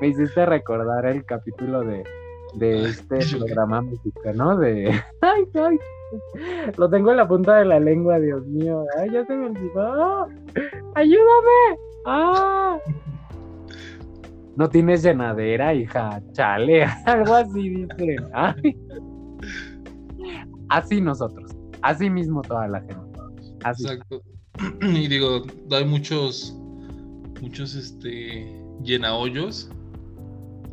Speaker 2: me hiciste recordar el capítulo de, de este programa mexicano de... *laughs* Ay, ay, lo tengo en la punta de la lengua, Dios mío. Ay, ya se me olvidó. ¡Ayúdame! ¡Ah! No tienes llenadera, hija. Chale, *laughs* algo así dice. Así nosotros. Así mismo toda la gente.
Speaker 1: Exacto. *clears throat* Y digo, hay muchos, muchos, este, llena hoyos.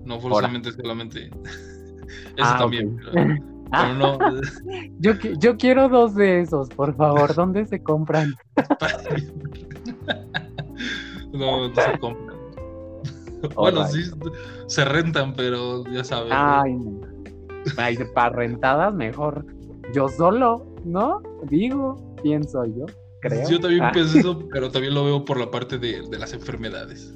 Speaker 1: No forzosamente solamente. *laughs* Eso ah, también. Pero, no. *laughs*
Speaker 2: yo, yo quiero dos de esos, por favor. ¿Dónde se compran?
Speaker 1: no, no se compran. *laughs* bueno, sí, se rentan, pero ya sabes.
Speaker 2: Ay, para rentadas mejor. Yo solo, ¿no? Digo, pienso yo, creo.
Speaker 1: Yo también ah. pienso eso, *laughs* pero también lo veo por la parte de, las enfermedades.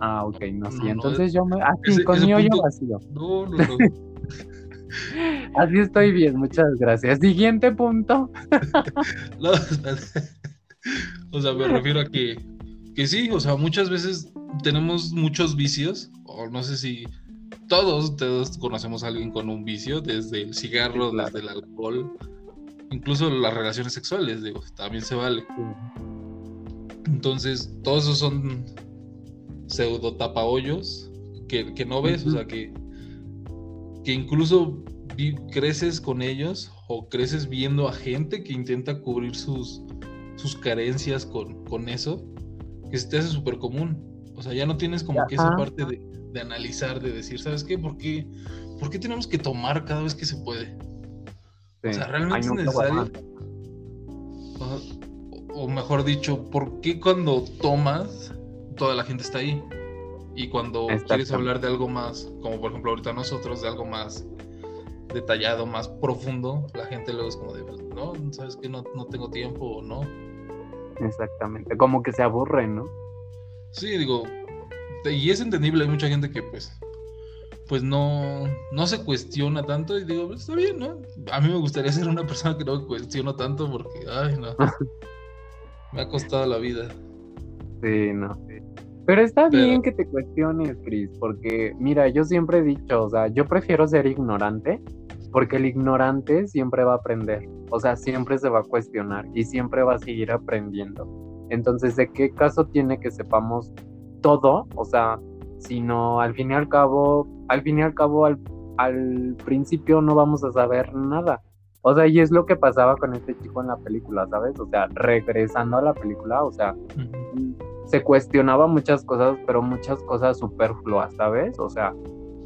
Speaker 2: Ah, ok, no, sí. Entonces yo me. Ah, con mi hoyo vacío. No, no, no. *laughs* Así estoy bien, muchas gracias. Siguiente punto.
Speaker 1: o sea, me refiero a que, que sí, o sea, muchas veces tenemos muchos vicios, o no sé si todos, todos conocemos a alguien con un vicio, desde el cigarro, desde el alcohol, incluso las relaciones sexuales, digo, también se vale. Entonces, todos esos son pseudo tapahoyos que, que no ves, o sea, que, que incluso creces con ellos o creces viendo a gente que intenta cubrir sus, sus carencias con, con eso, que se te hace súper común. O sea, ya no tienes como que esa parte de, analizar, de decir, ¿sabes qué? ¿Por, qué? ¿Por qué tenemos que tomar cada vez que se puede? O sea, realmente es necesario. O, mejor dicho, ¿por qué cuando tomas toda la gente está ahí? Y cuando quieres hablar de algo más, como por ejemplo ahorita nosotros, de algo más detallado, más profundo, la gente luego es como de, no, sabes que no, no tengo tiempo o no.
Speaker 2: Exactamente, como que se aburre, ¿no?
Speaker 1: Sí, digo, y es entendible, hay mucha gente que pues pues no, no se cuestiona tanto y digo, está bien, ¿no? A mí me gustaría *laughs* ser una persona que no cuestiono tanto porque, ay, no, *laughs* me ha costado la vida.
Speaker 2: Sí, no. Pero está bien que te cuestiones, Chris, porque mira, yo siempre he dicho, o sea, yo prefiero ser ignorante porque el ignorante siempre va a aprender, o sea, siempre se va a cuestionar y siempre va a seguir aprendiendo. Entonces, ¿de qué caso tiene que sepamos todo? O sea, sino al fin y al cabo, al fin y al cabo, al, principio no vamos a saber nada. O sea, y es lo que pasaba con este chico en la película, ¿sabes? O sea, regresando a la película, o sea, se cuestionaba muchas cosas, pero muchas cosas superfluas, ¿sabes? O sea,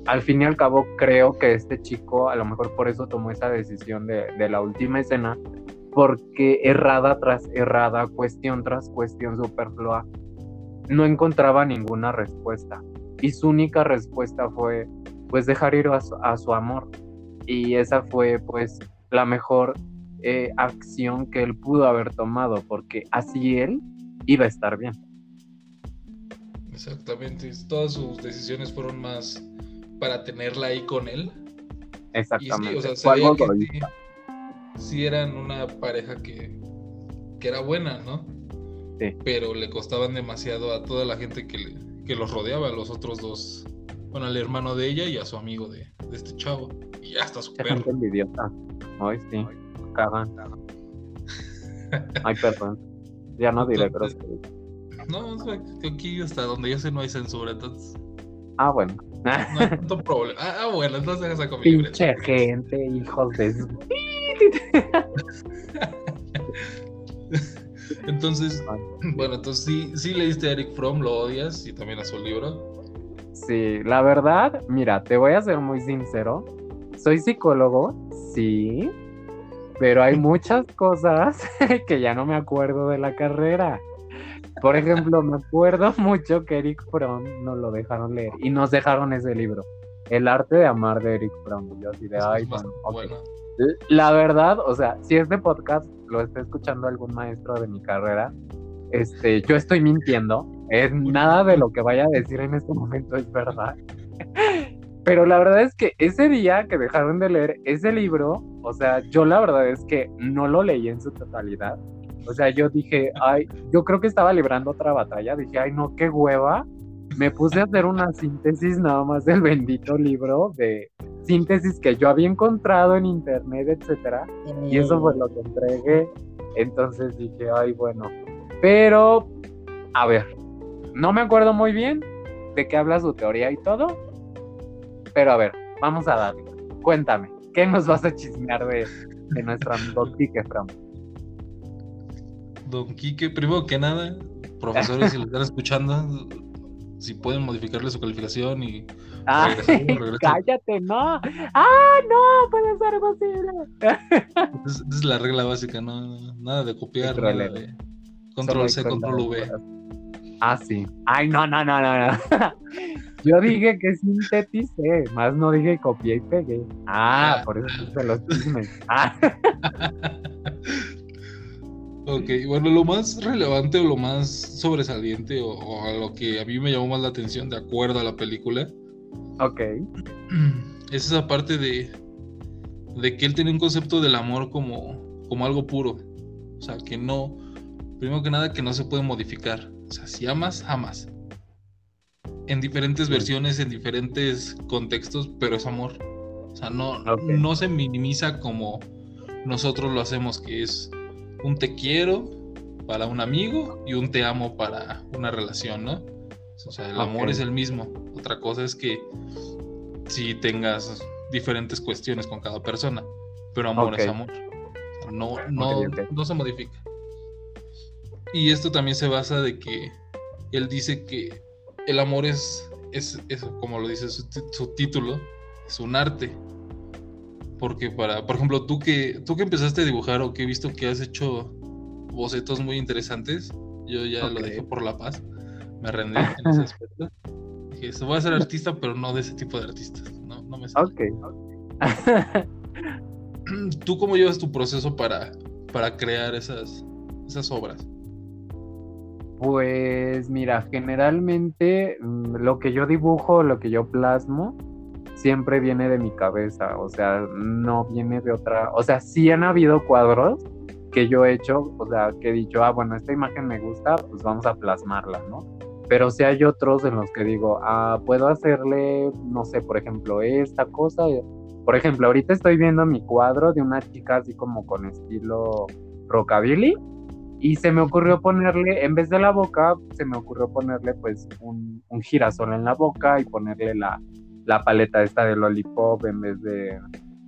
Speaker 2: al fin y al cabo creo que este chico a lo mejor por eso tomó esa decisión de, de la última escena, porque errada tras errada, cuestión tras cuestión superflua, no encontraba ninguna respuesta. Y su única respuesta fue, pues, dejar ir a su, amor. Y esa fue, pues, la mejor eh, acción que él pudo haber tomado, porque así él iba a estar bien.
Speaker 1: Exactamente, todas sus decisiones fueron más para tenerla ahí con él.
Speaker 2: Exactamente.
Speaker 1: o sea, que, sí eran una pareja que, que era buena, ¿no? Sí. Pero le costaban demasiado a toda la gente que le, que los rodeaba, a los otros dos. Bueno, al hermano de ella y a su amigo de, este chavo. Y ya está su perro.
Speaker 2: envidiosa. Ay, sí. Cagan. Ay, perdón. Ya no diré pero
Speaker 1: No, aquí hasta donde yo sé no hay censura, entonces.
Speaker 2: Ah, bueno.
Speaker 1: No hay tanto problema. Ah, ah, bueno, entonces dejas a
Speaker 2: conmigo. Pinche gente, hijos de. *laughs*
Speaker 1: entonces, bueno, entonces sí, sí leíste a Eric Fromm, lo odias y también a su libro.
Speaker 2: Sí, la verdad, mira, te voy a ser muy sincero. Soy psicólogo, sí, pero hay *laughs* muchas cosas *laughs* que ya no me acuerdo de la carrera. Por ejemplo, me acuerdo *laughs* mucho que Eric Fromm nos lo dejaron leer y nos dejaron ese libro, El arte de amar de Eric Fromm. Yo así de, ay, bueno, La verdad, o sea, si este podcast lo está escuchando algún maestro de mi carrera, este, yo estoy mintiendo. Es nada de lo que vaya a decir en este momento es verdad. *laughs* Pero la verdad es que ese día que dejaron de leer ese libro, o sea, yo la verdad es que no lo leí en su totalidad. O sea, yo dije, ay, yo creo que estaba librando otra batalla. Dije, ay, no, qué hueva. Me puse a hacer una síntesis nada más del bendito libro de síntesis que yo había encontrado en internet, etcétera. Y eso fue lo que entregué. Entonces dije, ay, bueno. Pero, a ver, no me acuerdo muy bien de qué habla su teoría y todo, pero a ver, vamos a darle. Cuéntame, ¿qué nos vas a chismear de, de nuestro Don Quique Fram?
Speaker 1: Don Quique, primero que nada, profesores, si lo están escuchando, si pueden modificarle su calificación y
Speaker 2: ah, *laughs* cállate, no. Ah, no, puede ser posible.
Speaker 1: Esa es, la regla básica, no nada de copiar, control C, control V.
Speaker 2: Ah, sí. Ay, no, no, no, no, no. *laughs* Yo dije que sinteticé, más no dije copié y pegué. Ah, por eso se los chismes. Ah. *laughs*
Speaker 1: Ok, bueno, lo más relevante o lo más sobresaliente o, a lo que a mí me llamó más la atención de acuerdo a la película.
Speaker 2: Ok. *clears throat*
Speaker 1: Es esa parte de, de que él tiene un concepto del amor como, como algo puro. O sea, que no, primero que nada, que no se puede modificar. O sea, si amas, amas en diferentes versiones, en diferentes contextos, pero es amor. O sea, no, no se minimiza como nosotros lo hacemos, que es un te quiero para un amigo y un te amo para una relación, ¿no? O sea, el amor es el mismo. Otra cosa es que si tengas diferentes cuestiones con cada persona, pero amor es amor. no, no, no se modifica. Y esto también se basa de que él dice que el amor es, es, como lo dice su, título, es un arte. Porque para, por ejemplo, tú que, tú que empezaste a dibujar o que he visto que has hecho bocetos muy interesantes, yo ya lo dejé por la paz, me rendí en ese *laughs* aspecto. Dije, voy a ser artista, pero no de ese tipo de artistas. No, no me
Speaker 2: Ok. *clears throat*
Speaker 1: ¿Tú cómo llevas tu proceso para, para crear esas, esas obras?
Speaker 2: Pues mira, generalmente mm, lo que yo dibujo, lo que yo plasmo, siempre viene de mi cabeza, o sea, no viene de otra, o sea, sí han habido cuadros que yo he hecho, o sea, que he dicho, ah, bueno, esta imagen me gusta, pues vamos a plasmarla, ¿no? Pero sí hay otros en los que digo, ah, puedo hacerle, no sé, por ejemplo, esta cosa. Por ejemplo, ahorita estoy viendo mi cuadro de una chica así como con estilo rockabilly y se me ocurrió ponerle, en vez de la boca, se me ocurrió ponerle pues un, girasol en la boca y ponerle la, paleta esta de lollipop en vez de,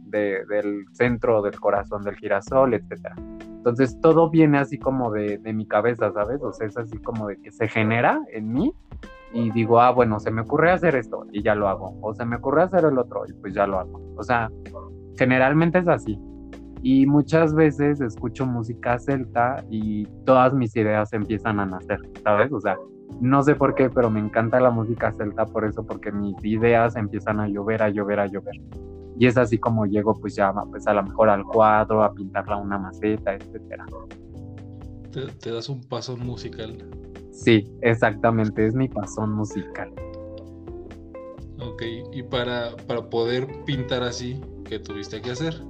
Speaker 2: del centro del corazón del girasol, etcétera. Entonces todo viene así como de, de, mi cabeza, ¿sabes? O sea, es así como de que se genera en mí y digo, ah, bueno, se me ocurre hacer esto y ya lo hago. O se me ocurre hacer el otro y pues ya lo hago. O sea, generalmente es así y muchas veces escucho música celta y todas mis ideas empiezan a nacer, ¿sabes? O sea, no sé por qué, pero me encanta la música celta por eso, porque mis ideas empiezan a llover, a llover, a llover. Y es así como llego pues ya pues a lo mejor al cuadro, a pintarla una maceta, etcétera.
Speaker 1: Te, das un pasón musical.
Speaker 2: Sí, exactamente, es mi pasón musical.
Speaker 1: Ok, y para, para poder pintar así, ¿qué tuviste que hacer?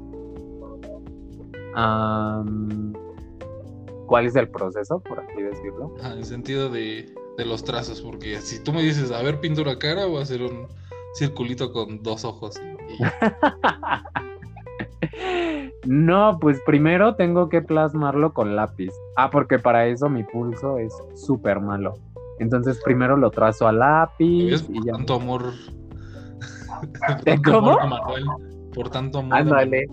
Speaker 2: ¿Cuál es el proceso, por así decirlo?
Speaker 1: en el sentido de, de los trazos, porque si tú me dices, a ver, pintura cara, voy a hacer un circulito con dos ojos. *laughs*
Speaker 2: no, pues primero tengo que plasmarlo con lápiz. Ah, porque para eso mi pulso es súper malo. Entonces primero lo trazo a lápiz
Speaker 1: y ya. Tanto amor. *laughs*
Speaker 2: ¿Cómo?
Speaker 1: por tanto amor.
Speaker 2: Ándale.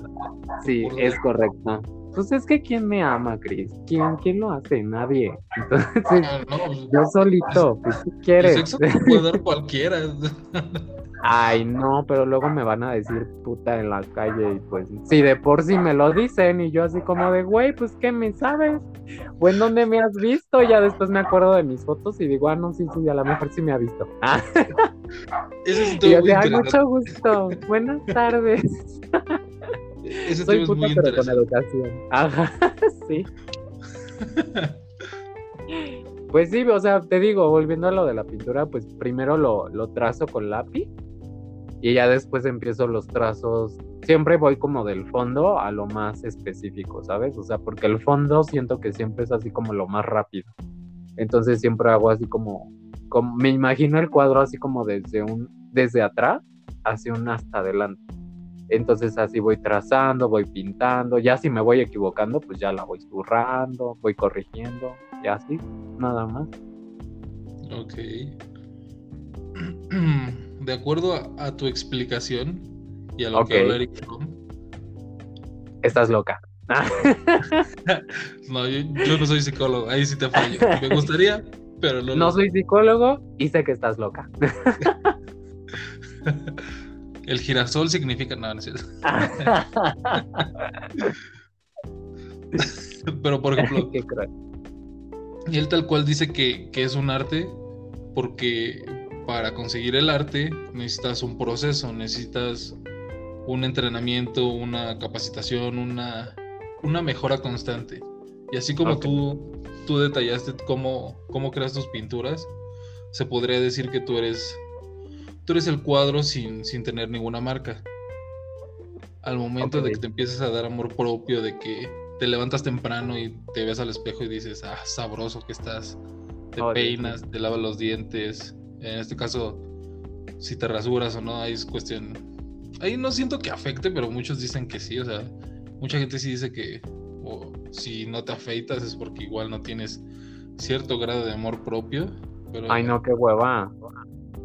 Speaker 2: Sí, es correcto. Pues es que ¿quién me ama, Chris? ¿Quién, quién lo hace? Nadie. *laughs* Entonces, ah, pues, yo solito, pues si quieres.
Speaker 1: El sexo puede dar cualquiera. *laughs*
Speaker 2: Ay, no, pero luego me van a decir puta en la calle y pues si de por sí me lo dicen y yo así como de, güey, pues ¿qué me sabes? ¿O en dónde me has visto? Ya después me acuerdo de mis fotos y digo, ah, no, sí, sí, a lo mejor sí me ha visto. *laughs* Ah.
Speaker 1: Eso es
Speaker 2: y yo de, mucho gusto. Buenas tardes.
Speaker 1: Ese Soy puta, pero con educación.
Speaker 2: Ajá, *laughs* sí. Pues sí, o sea, te digo, volviendo a lo de la pintura, pues primero lo, lo trazo con lápiz y ya después empiezo los trazos. Siempre voy como del fondo a lo más específico, ¿sabes? O sea, porque el fondo siento que siempre es así como lo más rápido. Entonces siempre hago así como, como me imagino el cuadro así como desde un desde atrás hacia un hasta adelante. Entonces así voy trazando, voy pintando, ya si me voy equivocando, pues ya la voy zurrando, voy corrigiendo, y así, nada más.
Speaker 1: Ok. *clears throat* De acuerdo a, tu explicación y a lo que habla Eric
Speaker 2: Estás loca. *laughs*
Speaker 1: no, yo, no soy psicólogo, ahí sí te fallo. Me gustaría, pero no.
Speaker 2: No soy psicólogo y sé que estás loca. *laughs*
Speaker 1: El girasol significa nada, no, *laughs* Pero por ejemplo, y él tal cual dice que, que, es un arte porque para conseguir el arte necesitas un proceso, necesitas un entrenamiento, una capacitación, una, una mejora constante. Y así como tú, tú detallaste cómo, cómo creas tus pinturas, se podría decir que tú eres tú eres el cuadro sin, sin tener ninguna marca. Al momento de que te empieces a dar amor propio, de que te levantas temprano y te ves al espejo y dices, ah, sabroso que estás, te peinas, te lavas los dientes, en este caso, si te rasuras o no, ahí es cuestión. Ahí no siento que afecte, pero muchos dicen que sí, o sea, mucha gente sí dice que si no te afeitas es porque igual no tienes cierto grado de amor propio. Pero,
Speaker 2: Ay, no, qué hueva.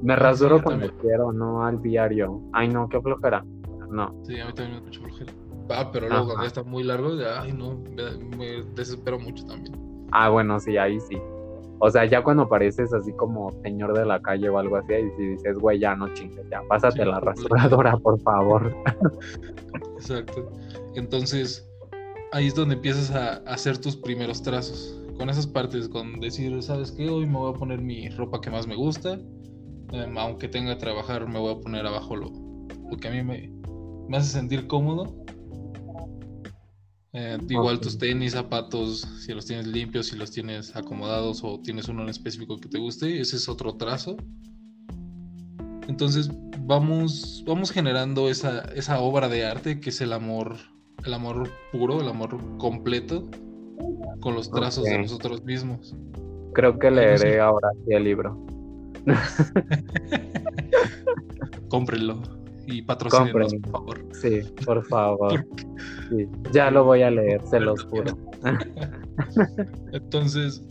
Speaker 2: Me rasuro cuando quiero, no al diario. Ay, no, qué flojera. No.
Speaker 1: Sí, a mí también me da mucha flojera. Ah, pero luego cuando ya está muy largo, ya, ay, no, me, desespero mucho también.
Speaker 2: Ah, bueno, sí, ahí sí. O sea, ya cuando pareces así como señor de la calle o algo así, y si dices, güey, ya no chingues, ya, pásate la rasuradora, por favor.
Speaker 1: Exacto. Entonces, ahí es donde empiezas a hacer tus primeros trazos. Con esas partes, con decir, ¿sabes qué? Hoy me voy a poner mi ropa que más me gusta Em, aunque tenga que trabajar, me voy a poner abajo lo, que a mí me, me hace sentir cómodo. Eh, igual tus tenis, zapatos, si los tienes limpios, si los tienes acomodados o tienes uno en específico que te guste, ese es otro trazo. Entonces vamos, vamos generando esa, esa obra de arte que es el amor, el amor puro, el amor completo con los trazos de nosotros mismos.
Speaker 2: Creo que leeré ahora sí el libro. *laughs*
Speaker 1: Cómprenlo y patrocínenos, por favor.
Speaker 2: Sí, por favor. ya lo voy a leer, se los juro. *laughs*
Speaker 1: Entonces,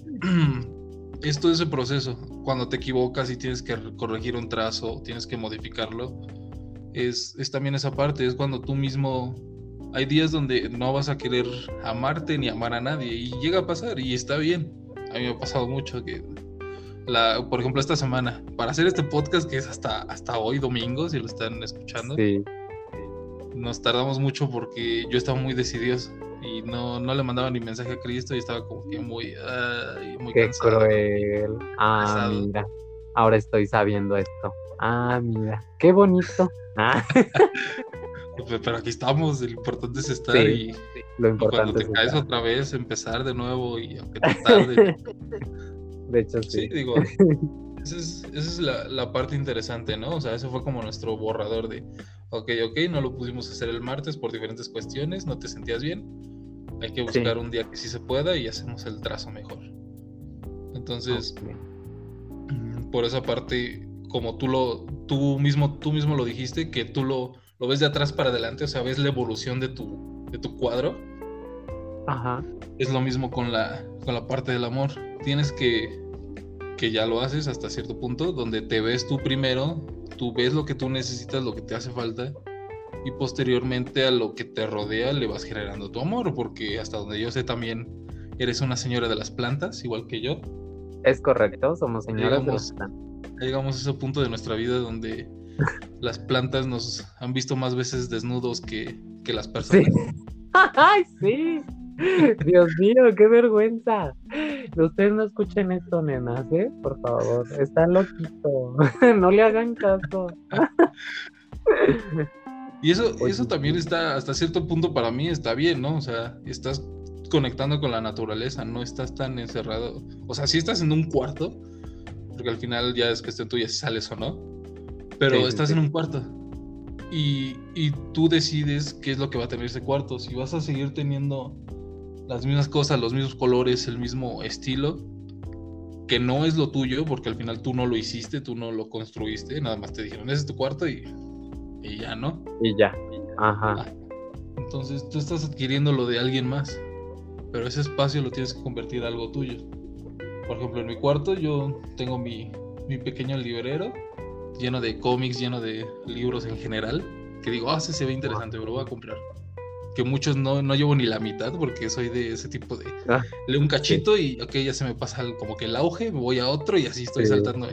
Speaker 1: esto *clears throat* es el proceso. Cuando te equivocas y tienes que corregir un trazo, tienes que modificarlo, es, es también esa parte, es cuando tú mismo hay días donde no vas a querer amarte ni amar a nadie y llega a pasar y está bien. A mí me ha pasado mucho que por ejemplo, esta semana, para hacer este podcast que es hasta, hasta hoy, domingo, si lo están escuchando. Nos tardamos mucho porque yo estaba muy decidido y no, no le mandaba ni mensaje a Cristo y estaba como que muy, muy
Speaker 2: Qué cruel. Ah, mira. Ahora estoy sabiendo esto. Ah, mira. Qué bonito. Ah. *laughs*
Speaker 1: Pero aquí estamos, lo importante es estar y,
Speaker 2: lo importante
Speaker 1: cuando te caes otra vez, empezar de nuevo y aunque te tarde. *laughs*
Speaker 2: De hecho, sí.
Speaker 1: Sí, digo, *laughs* esa es, la, parte interesante, ¿no? O sea, eso fue como nuestro borrador de, ok, ok, no lo pudimos hacer el martes por diferentes cuestiones, no te sentías bien, hay que buscar un día que sí se pueda y hacemos el trazo mejor. Entonces, por esa parte, como tú lo, tú mismo, tú mismo lo dijiste, que tú lo, lo ves de atrás para adelante, o sea, ves la evolución de tu, de tu cuadro.
Speaker 2: Ajá.
Speaker 1: Es lo mismo con la, con la parte del amor. Tienes que, que ya lo haces hasta cierto punto, donde te ves tú primero, tú ves lo que tú necesitas, lo que te hace falta, y posteriormente a lo que te rodea le vas generando tu amor, porque hasta donde yo sé también eres una señora de las plantas, igual que yo.
Speaker 2: Es correcto, somos señoras de las
Speaker 1: plantas. Llegamos a ese punto de nuestra vida donde *laughs* las plantas nos han visto más veces desnudos que, que las personas. *laughs*
Speaker 2: ¡Ay, sí! *laughs* Dios mío, qué vergüenza. Ustedes no escuchen esto, nenas, ¿eh? Por favor, está loquito. *laughs* no le hagan caso. *laughs*
Speaker 1: y eso, eso también está, hasta cierto punto para mí está bien, ¿no? O sea, estás conectando con la naturaleza, no estás tan encerrado. O sea, si estás en un cuarto, porque al final ya es cuestión tuya si sales o no, pero estás en un cuarto. Y, y, tú decides qué es lo que va a tener ese cuarto. Si vas a seguir teniendo las mismas cosas, los mismos colores, el mismo estilo, que no es lo tuyo, porque al final tú no lo hiciste, tú no lo construiste, nada más te dijeron, ese es tu cuarto y, y ya, ¿no?
Speaker 2: Y ya, ajá. Ah,
Speaker 1: entonces tú estás adquiriendo lo de alguien más, pero ese espacio lo tienes que convertir en algo tuyo. Por ejemplo, en mi cuarto yo tengo mi, mi pequeño librero lleno de cómics, lleno de libros en general, que digo, ah, ese se ve interesante, pero lo voy a comprar que muchos no, no llevo ni la mitad porque soy de ese tipo de... Ah, leo un cachito y, ok, ya se me pasa como que el auge, me voy a otro y así estoy saltando.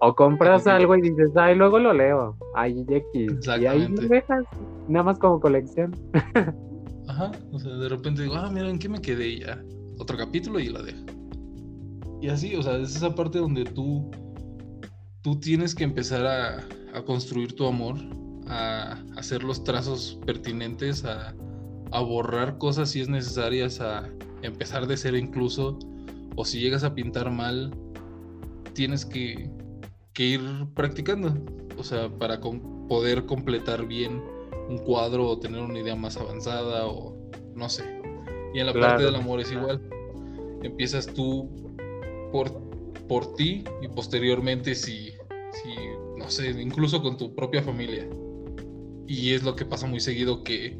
Speaker 2: O compras algo y dices, ay, luego lo leo. Ay, X. Y ahí dejas, nada más como colección.
Speaker 1: Ajá, o sea, de repente digo, ah, mira, ¿en qué me quedé? Y ya, otro capítulo y la dejo. Y así, o sea, es esa parte donde tú, tú tienes que empezar a, a construir tu amor a hacer los trazos pertinentes, a, borrar cosas si es necesarias, a empezar de cero incluso, o si llegas a pintar mal, tienes que, ir practicando, o sea, para poder completar bien un cuadro o tener una idea más avanzada o no sé. Y en la parte del amor es igual. Empiezas tú por, por ti y posteriormente si, si, no sé, incluso con tu propia familia y es lo que pasa muy seguido que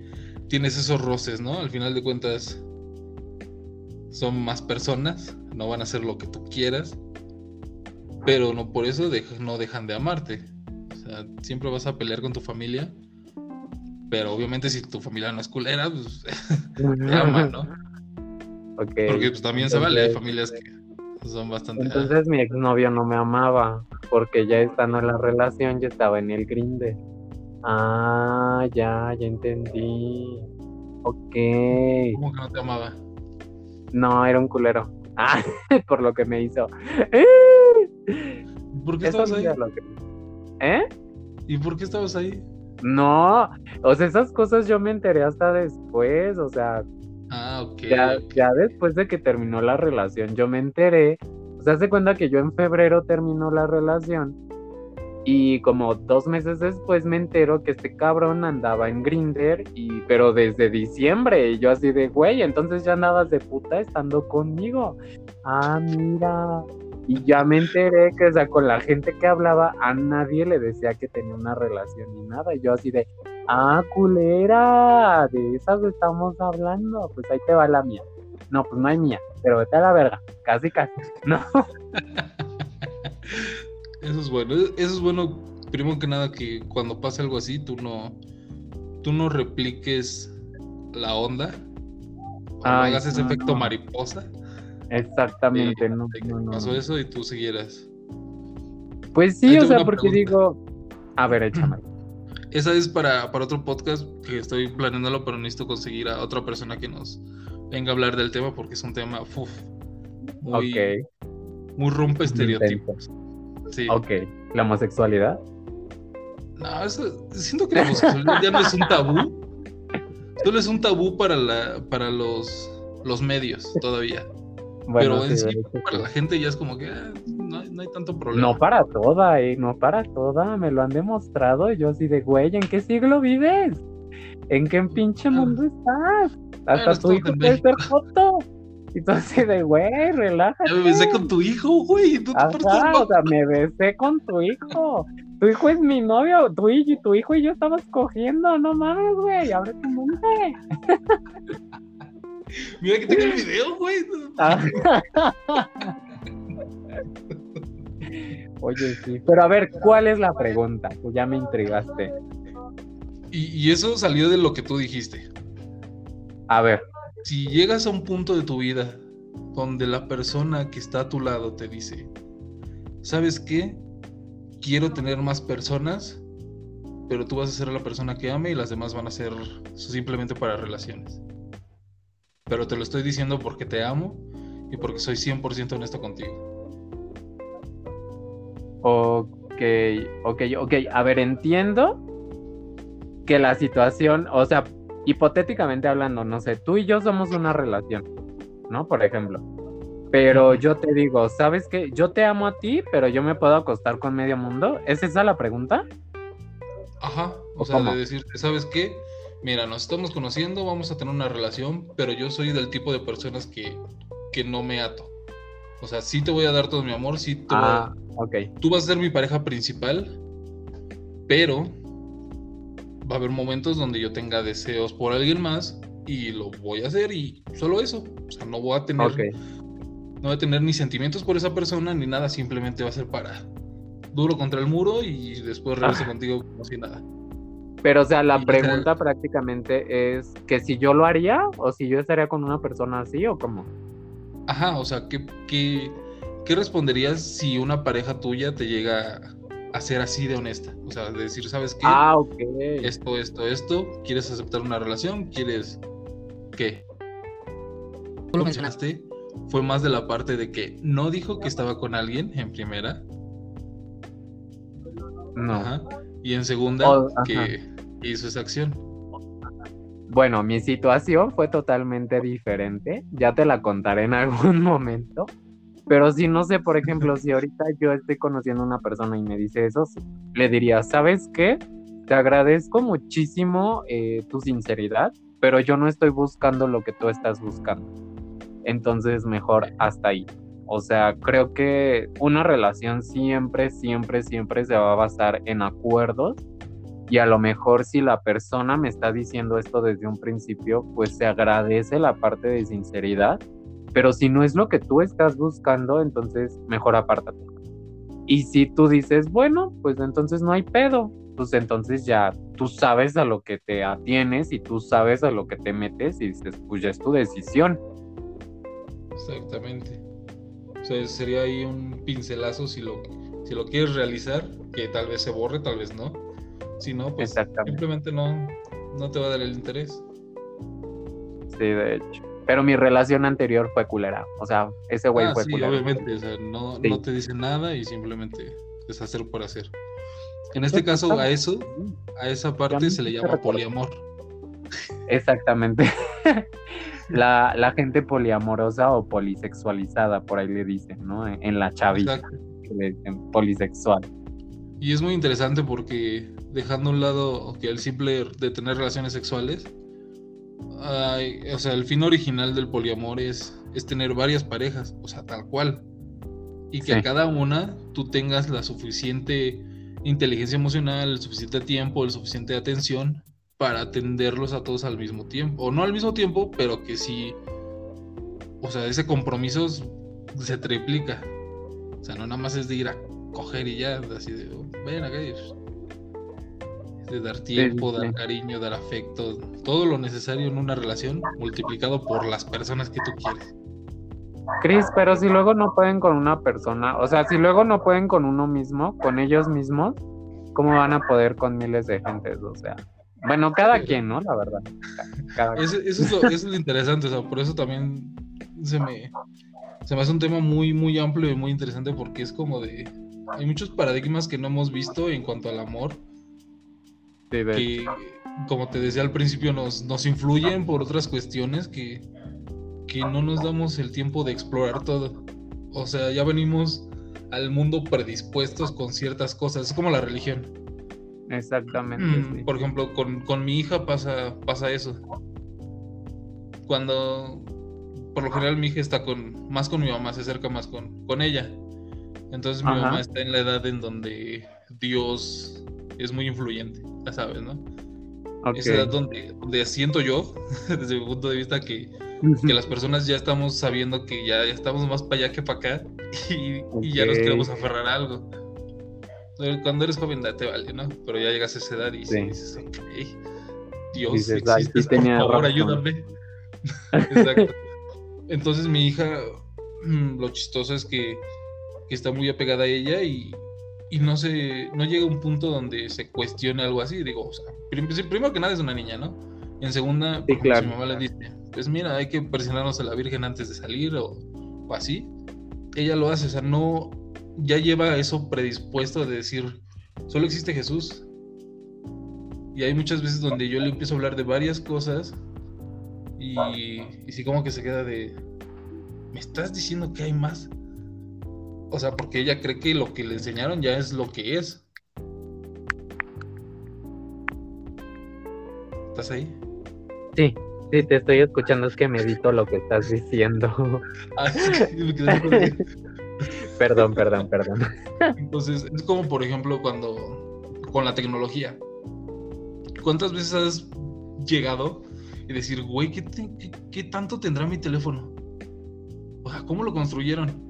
Speaker 1: tienes esos roces, ¿no? Al final de cuentas son más personas, no van a hacer lo que tú quieras, pero no por eso no dejan de amarte. O sea, siempre vas a pelear con tu familia, pero obviamente si tu familia no es culera, pues *laughs* te ama, ¿no? *laughs* Porque pues también se vale, hay familias que son bastante...
Speaker 2: Entonces mi exnovio no me amaba, porque ya estando en la relación ya estaba en el grinde. Ah, ya, ya entendí. Ok.
Speaker 1: ¿Cómo que no te amaba?
Speaker 2: No, era un culero. *laughs* Ah, por lo que me hizo.
Speaker 1: ¿Por qué estabas ahí?
Speaker 2: ¿Eh?
Speaker 1: ¿Y por qué estabas ahí?
Speaker 2: No, o sea, esas cosas yo me enteré hasta después, o sea.
Speaker 1: Ah, ok.
Speaker 2: Ya, ya después de que terminó la relación, yo me enteré. O sea, se cuenta que yo en febrero terminó la relación y como dos meses después me entero que este cabrón andaba en Grinder, y, pero desde diciembre. Y yo así de, güey, entonces ya andabas de puta estando conmigo. Ah, mira. Y ya me enteré que, o sea, con la gente que hablaba, a nadie le decía que tenía una relación ni nada. Y yo así de, ah, culera, de esas estamos hablando. Pues ahí te va la mía. No, pues no hay mía, pero vete a la verga. Casi, casi. *laughs* No. *laughs*
Speaker 1: Eso es bueno. Eso es bueno, primero que nada, que cuando pase algo así, tú no, tú no repliques la onda. O hagas ese efecto mariposa.
Speaker 2: Exactamente,
Speaker 1: eh,
Speaker 2: no,
Speaker 1: Pasó eso y tú siguieras.
Speaker 2: Pues sí, o sea, porque digo. A ver, échame. *clears throat*
Speaker 1: Esa es para, para otro podcast que estoy planeándolo, pero necesito conseguir a otra persona que nos venga a hablar del tema porque es un tema uf, muy, muy rompe estereotipos.
Speaker 2: Ok, ¿la homosexualidad?
Speaker 1: No, eso, siento que la homosexualidad ya no es un tabú. Solo es un tabú para, la, para los, los medios todavía. Pero en sí, para la gente ya es como que ah, no, hay tanto problema.
Speaker 2: No para toda, eh, no para toda, me lo han demostrado. Yo así de, güey, ¿en qué siglo vives? ¿En qué pinche ah. mundo estás? Hasta tu hijo puede ser foto. Y tú así de, güey, relájate.
Speaker 1: Ya me besé con tu hijo, güey.
Speaker 2: Ajá, o sea, me besé con tu hijo. Tu hijo es mi novio. Tu, y tu hijo y yo estabas cogiendo. No mames, güey. Abre tu mente.
Speaker 1: Mira que tengo el video, güey. *laughs*
Speaker 2: Oye, sí. Pero a ver, ¿cuál es la pregunta? Pues ya me intrigaste.
Speaker 1: Y, eso salió de lo que tú dijiste.
Speaker 2: A ver.
Speaker 1: Si llegas a un punto de tu vida donde la persona que está a tu lado te dice, ¿sabes qué? Quiero tener más personas, pero tú vas a ser la persona que ame y las demás van a ser simplemente para relaciones. Pero te lo estoy diciendo porque te amo y porque soy 100% honesto contigo.
Speaker 2: Ok, ok, ok. A ver, entiendo que la situación, o sea, hipotéticamente hablando, no sé, tú y yo somos una relación, ¿no? Por ejemplo. Pero yo te digo, ¿sabes qué? Yo te amo a ti, pero yo me puedo acostar con medio mundo. ¿Es esa la pregunta?
Speaker 1: Ajá, o, sea, de decirte, ¿sabes qué? Mira, nos estamos conociendo, vamos a tener una relación, pero yo soy del tipo de personas que, que no me ato. O sea, sí te voy a dar todo mi amor, sí te
Speaker 2: ah,
Speaker 1: Tú vas a ser mi pareja principal, pero va a haber momentos donde yo tenga deseos por alguien más y lo voy a hacer y solo eso. O sea, no voy a tener, no voy a tener ni sentimientos por esa persona ni nada, simplemente va a ser para duro contra el muro y después regreso ah. contigo como si nada.
Speaker 2: Pero, o sea, la pregunta prácticamente es que si yo lo haría o si yo estaría con una persona así o cómo.
Speaker 1: Ajá, o sea, ¿qué, qué, qué responderías si una pareja tuya te llega a ser así de honesta. O sea, de decir, ¿sabes qué?
Speaker 2: Ah, ok.
Speaker 1: Esto, esto, esto. ¿Quieres aceptar una relación? ¿Quieres qué? Lo mencionaste. Fue más de la parte de que no dijo que estaba con alguien en primera.
Speaker 2: No.
Speaker 1: Ajá. Y en segunda, oh, que hizo esa acción.
Speaker 2: Bueno, mi situación fue totalmente diferente. Ya te la contaré en algún momento. Pero si no sé, por ejemplo, si ahorita yo estoy conociendo a una persona y me dice eso, le diría, ¿sabes qué? Te agradezco muchísimo eh, tu sinceridad, pero yo no estoy buscando lo que tú estás buscando. Entonces, mejor hasta ahí. O sea, creo que una relación siempre, siempre, siempre se va a basar en acuerdos. Y a lo mejor si la persona me está diciendo esto desde un principio, pues se agradece la parte de sinceridad pero si no es lo que tú estás buscando, entonces mejor apártate. Y si tú dices, bueno, pues entonces no hay pedo, pues entonces ya tú sabes a lo que te atienes y tú sabes a lo que te metes y dices, pues ya es tu decisión.
Speaker 1: Exactamente. O sea, sería ahí un pincelazo si lo, si lo quieres realizar, que tal vez se borre, tal vez no. Si no, pues simplemente no, no te va a dar el interés.
Speaker 2: Sí, de hecho. Pero mi relación anterior fue culera. O sea, ese güey ah, fue
Speaker 1: sí, Obviamente, o sea, no, no, te dice nada y simplemente es hacer por hacer. En este caso, a eso, a esa parte se le llama poliamor.
Speaker 2: Exactamente. *laughs* la, la, gente poliamorosa o polisexualizada, por ahí le dicen, ¿no? En la chavita. Que le dicen polisexual.
Speaker 1: Y es muy interesante porque dejando a un lado que el simple de tener relaciones sexuales, o sea, el fin original del poliamor es, es tener varias parejas, o sea, tal cual. Y que a cada una tú tengas la suficiente inteligencia emocional, el suficiente tiempo, el suficiente atención para atenderlos a todos al mismo tiempo. O no al mismo tiempo, pero que sí, o sea, ese compromiso se triplica. O sea, no nada más es de ir a coger y ya, así de, ven acá, de dar tiempo, dar cariño, dar afecto, todo lo necesario en una relación multiplicado por las personas que tú quieres.
Speaker 2: Cris, pero si luego no pueden con una persona, o sea, si luego no pueden con uno mismo, con ellos mismos, ¿cómo van a poder con miles de gentes? O sea, bueno, cada quien, ¿no? La verdad. *laughs*
Speaker 1: Eso, es lo, interesante, o sea, por eso también se me, se me hace un tema muy, muy amplio y muy interesante porque es como de... Hay muchos paradigmas que no hemos visto en cuanto al amor que, como te decía al principio, nos, nos influyen por otras cuestiones que, que no nos damos el tiempo de explorar todo. O sea, ya venimos al mundo predispuestos con ciertas cosas. Es como la religión.
Speaker 2: Exactamente.
Speaker 1: Mm, por ejemplo, con, con, mi hija pasa, pasa eso. Cuando por lo general mi hija está con, más con mi mamá, se acerca más con, con ella. Entonces mi mamá está en la edad en donde Dios es muy influyente, ya sabes, ¿no? Es la edad donde, donde siento yo, *laughs* desde mi punto de vista, que, que las personas ya estamos sabiendo que ya, estamos más para allá que para acá *laughs* y, ya nos queremos aferrar a algo. Cuando eres joven, te vale, ¿no? Pero ya llegas a esa edad y dices, ok, Dios, existe, por favor, ayúdame. *laughs* Exacto. Entonces mi hija, mm, lo chistoso es que, que está muy apegada a ella y, y no se no llega a un punto donde se cuestione algo así digo o sea primero que nada es una niña no en segunda sí, mi mamá le dice pues mira hay que presionarnos a la virgen antes de salir o, o, así. Ella lo hace o sea no ya lleva eso predispuesto de decir solo existe Jesús. Y hay muchas veces donde yo le empiezo a hablar de varias cosas y, y sí como que se queda de me estás diciendo que hay más o sea, porque ella cree que lo que le enseñaron ya es lo que es. ¿Estás ahí?
Speaker 2: Sí, sí, te estoy escuchando, es que medito lo que estás diciendo. Ah, perdón, perdón, perdón.
Speaker 1: Entonces, es como por ejemplo cuando con la tecnología. ¿Cuántas veces has llegado y decir, güey, ¿qué, qué tanto tendrá mi teléfono? O sea, ¿cómo lo construyeron?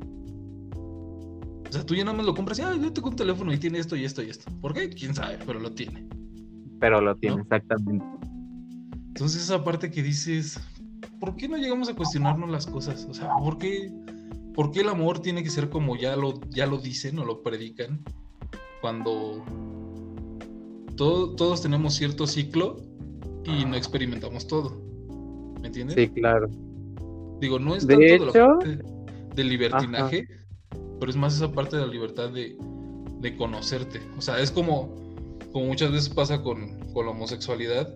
Speaker 1: O sea, tú ya nada más lo compras y, ah, yo tengo un teléfono y tiene esto y esto y esto. ¿Por qué? ¿Quién sabe? Pero lo tiene.
Speaker 2: Pero lo tiene, exactamente.
Speaker 1: Entonces esa parte que dices, ¿por qué no llegamos a cuestionarnos las cosas? O sea, ¿por qué, por qué el amor tiene que ser como ya lo, ya lo dicen o lo predican? Cuando todos tenemos cierto ciclo y no experimentamos todo. ¿Me entiendes?
Speaker 2: Sí, claro.
Speaker 1: Digo, no es tanto de hecho, del libertinaje, pero es más esa parte de la libertad de, conocerte. O sea, es como, como muchas veces pasa con, la homosexualidad,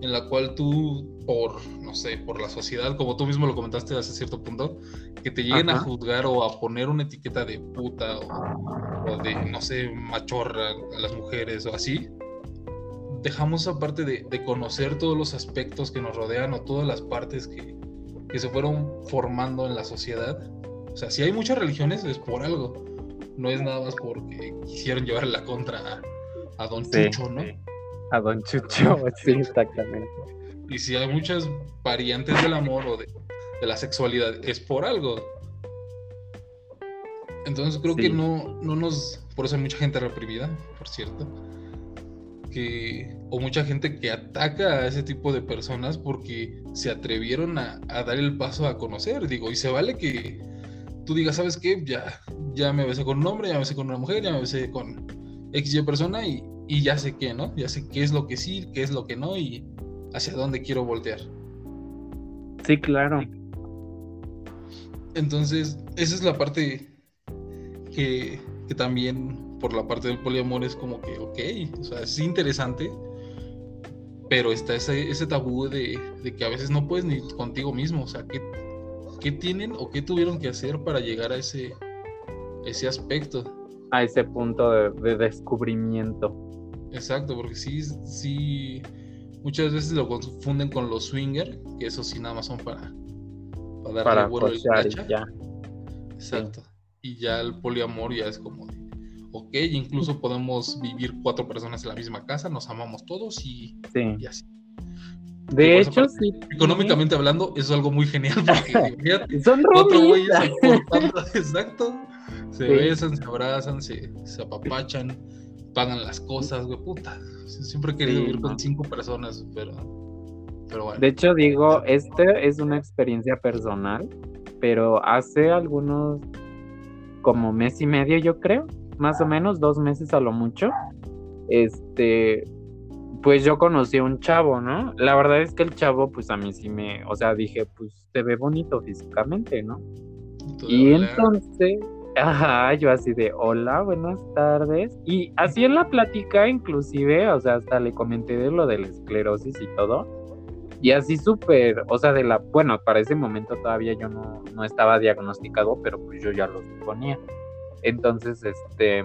Speaker 1: en la cual tú, por, no sé, por la sociedad, como tú mismo lo comentaste hace cierto punto, que te lleguen a juzgar o a poner una etiqueta de puta o, de, no sé, machorra a las mujeres o así, dejamos esa parte de, conocer todos los aspectos que nos rodean o todas las partes que, que se fueron formando en la sociedad o sea, si hay muchas religiones es por algo. No es nada más porque quisieron llevar la contra a, Don Chucho, ¿no?
Speaker 2: A Don Chucho, *laughs* sí, exactamente.
Speaker 1: Y si hay muchas variantes del amor o de, la sexualidad, es por algo. Entonces creo que no, no nos. Por eso hay mucha gente reprimida, por cierto. Que, o mucha gente que ataca a ese tipo de personas porque se atrevieron a, a dar el paso a conocer. Digo, y se vale que, tú digas, ¿sabes qué? Ya, ya me besé con un hombre, ya me besé con una mujer, ya me besé con X y persona y, y ya sé qué, ¿no? Ya sé qué es lo que sí, qué es lo que no y hacia dónde quiero voltear.
Speaker 2: Sí, claro.
Speaker 1: Entonces, esa es la parte que, que también por la parte del poliamor es como que, ok, o sea, es interesante, pero está ese, ese tabú de, de, que a veces no puedes ni contigo mismo, o sea, que ¿qué tienen o qué tuvieron que hacer para llegar a ese, ese aspecto?
Speaker 2: A ese punto de, descubrimiento.
Speaker 1: Exacto, porque sí, sí, muchas veces lo confunden con los swinger, que eso sí nada más son para,
Speaker 2: para darle vuelo ya.
Speaker 1: Exacto. Y ya el poliamor ya es como ok, incluso podemos vivir cuatro personas en la misma casa, nos amamos todos y, y así.
Speaker 2: De hecho, sí.
Speaker 1: Económicamente hablando, eso es algo muy genial *laughs*
Speaker 2: porque Son otro güey *laughs*
Speaker 1: exacto. Se besan, se abrazan, se, se, apapachan, pagan las cosas, güey, puta. Siempre he querido vivir con cinco personas, pero, pero bueno.
Speaker 2: De hecho, digo, este es una experiencia personal, pero hace algunos, como mes y medio, yo creo, más o menos, dos meses a lo mucho, este, pues yo conocí a un chavo, ¿no? La verdad es que el chavo, pues a mí sí me, o sea, dije, pues te ve bonito físicamente, ¿no? y entonces, ajá, yo así de, hola, buenas tardes. Y así en la plática, inclusive, o sea, hasta le comenté de lo de la esclerosis y todo. Y así súper, o sea, de la, bueno, para ese momento todavía yo no, no estaba diagnosticado, pero pues yo ya lo suponía. Entonces, este,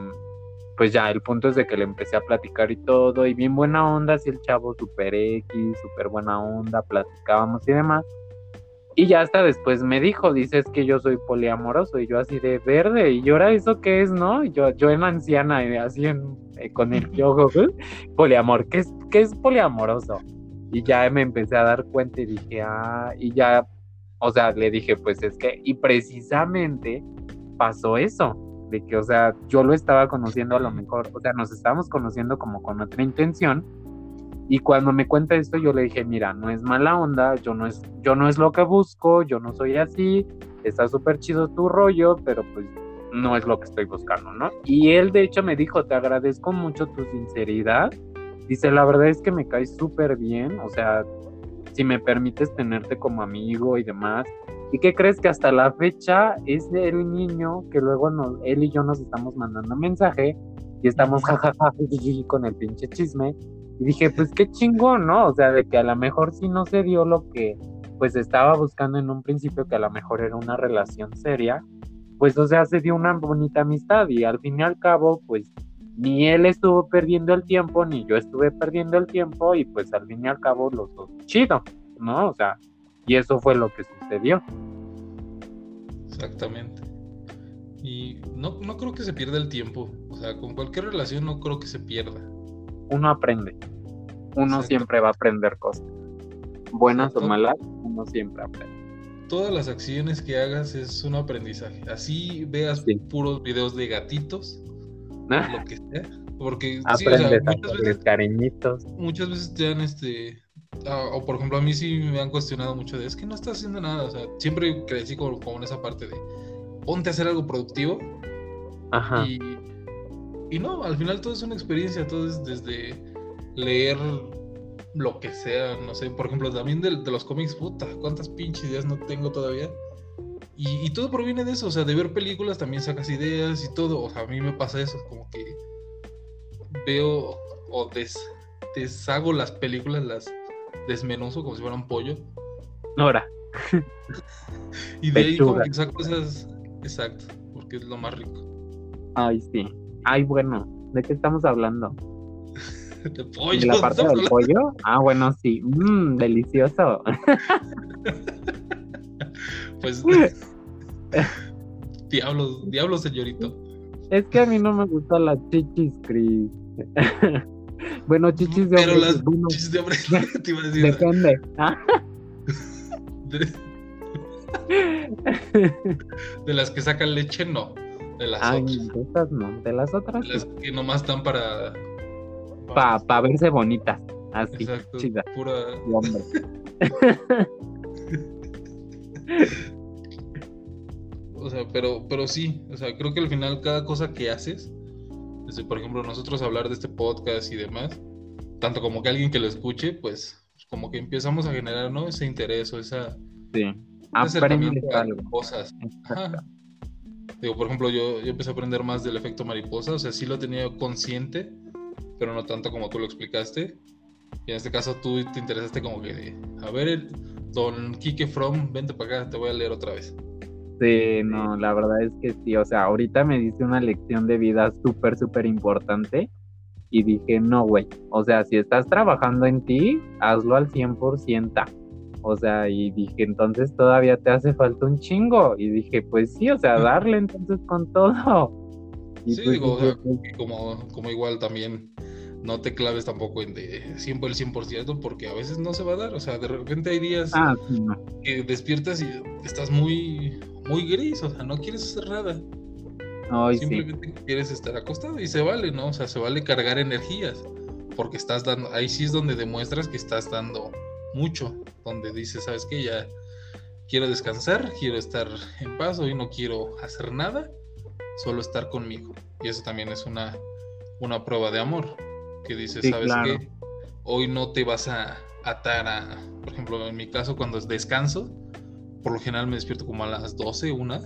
Speaker 2: pues ya, el punto es de que le empecé a platicar y todo, y bien buena onda, así el chavo super X, super buena onda, platicábamos y demás. Y ya hasta después me dijo, dices que yo soy poliamoroso y yo así de verde. Y yo ahora eso qué es, ¿no? Yo, yo en anciana, eh, así en, eh, con el ojo, poliamor, ¿qué es, ¿qué es poliamoroso? Y ya me empecé a dar cuenta y dije, ah, y ya, o sea, le dije, pues es que, y precisamente pasó eso, de que, o sea, yo lo estaba conociendo a lo mejor, o sea, nos estábamos conociendo como con otra intención, y cuando me cuenta esto, yo le dije, mira, no es mala onda, yo no es, yo no es lo que busco, yo no soy así, está súper chido tu rollo, pero pues no es lo que estoy buscando, ¿no? Y él de hecho me dijo, te agradezco mucho tu sinceridad. Dice, la verdad es que me caes súper bien, o sea, si me permites tenerte como amigo y demás. ¿Y qué crees que hasta la fecha es el niño que luego nos, él y yo nos estamos mandando mensaje y estamos jajaja con el pinche chisme y dije, pues qué chingón, ¿no? O sea, de que a lo mejor sí no se dio lo que pues estaba buscando en un principio, que a lo mejor era una relación seria, pues o sea, se dio una bonita amistad y al fin y al cabo, pues ni él estuvo perdiendo el tiempo, ni yo estuve perdiendo el tiempo y pues al fin y al cabo los dos chido, ¿no? O sea, y eso fue lo que sucedió.
Speaker 1: Exactamente. Y no, no creo que se pierda el tiempo, o sea, con cualquier relación no creo que se pierda
Speaker 2: uno aprende. Uno siempre va a aprender cosas. Buenas o malas, uno siempre aprende.
Speaker 1: Todas las acciones que hagas es un aprendizaje. Así veas puros videos de gatitos. Lo que sea. Porque
Speaker 2: muchas veces, cariñitos.
Speaker 1: Muchas veces te dan este. Ah, o por ejemplo, a mí sí me han cuestionado mucho de es que no estás haciendo nada. O sea, siempre crecí como, como en esa parte de ponte a hacer algo productivo. Ajá. Y y no, al final todo es una experiencia, todo es desde leer lo que sea, no sé, por ejemplo, también de, los cómics, puta, cuántas pinches ideas no tengo todavía. Y, todo proviene de eso, o sea, de ver películas también sacas ideas y todo, o sea, a mí me pasa eso, como que veo o deshago las películas, las desmenuzo como si fueran pollo.
Speaker 2: Ahora. *laughs*
Speaker 1: y de ahí como que saco esas, exacto, porque es lo más rico.
Speaker 2: Ay, sí. Ay, bueno, ¿de qué estamos hablando? *laughs*
Speaker 1: De pollo.
Speaker 2: ¿De la *laughs* parte del pollo? Ah, bueno, sí. Mmm, delicioso.
Speaker 1: pues. *laughs* diablos, diablos, señorito.
Speaker 2: Es que a mí no me gustan las chichis, Chris. *laughs* bueno, chichis de
Speaker 1: hombre. Pero las chichis de hombre, *laughs* te iba a decir.
Speaker 2: Depende. ¿Ah?
Speaker 1: de las que sacan leche, no. De las
Speaker 2: Ay, De no, de las otras.
Speaker 1: las que nomás están para.
Speaker 2: Para pa verse bonitas. Así, Exacto, chida.
Speaker 1: Pura.
Speaker 2: hombre.
Speaker 1: O sea, pero, pero sí, o sea, creo que al final cada cosa que haces, desde por ejemplo nosotros hablar de este podcast y demás, tanto como que alguien que lo escuche, pues como que empezamos a generar, ¿no? Ese interés o esa...
Speaker 2: Sí, aprende algo.
Speaker 1: Cosas. Ajá. Digo, por ejemplo, yo, yo empecé a aprender más del efecto mariposa, o sea, sí lo tenía consciente, pero no tanto como tú lo explicaste. Y en este caso tú te interesaste como que, a ver, don Kike From, vente para acá, te voy a leer otra vez.
Speaker 2: Sí, no, la verdad es que sí, o sea, ahorita me dice una lección de vida súper, súper importante y dije, no, güey, o sea, si estás trabajando en ti, hazlo al 100%. O sea, y dije, entonces todavía te hace falta un chingo. Y dije, pues sí, o sea, darle entonces con todo.
Speaker 1: sí, pues digo, pues como, como igual también no te claves tampoco en de siempre el 100% porque a veces no se va a dar. O sea, de repente hay días
Speaker 2: ah,
Speaker 1: que despiertas y estás muy, muy gris, o sea, no quieres hacer nada. Simplemente quieres estar acostado y se vale, ¿no? O sea, se vale cargar energías porque estás dando, ahí sí es donde demuestras que estás dando mucho, donde dices, ¿sabes qué? Ya quiero descansar, quiero estar en paz, hoy no quiero hacer nada, solo estar conmigo. Y eso también es una, una prueba de amor, que dices, ¿sabes qué? Hoy no te vas a atar a, por ejemplo, en mi caso, cuando descanso, por lo general me despierto como a las 12, una.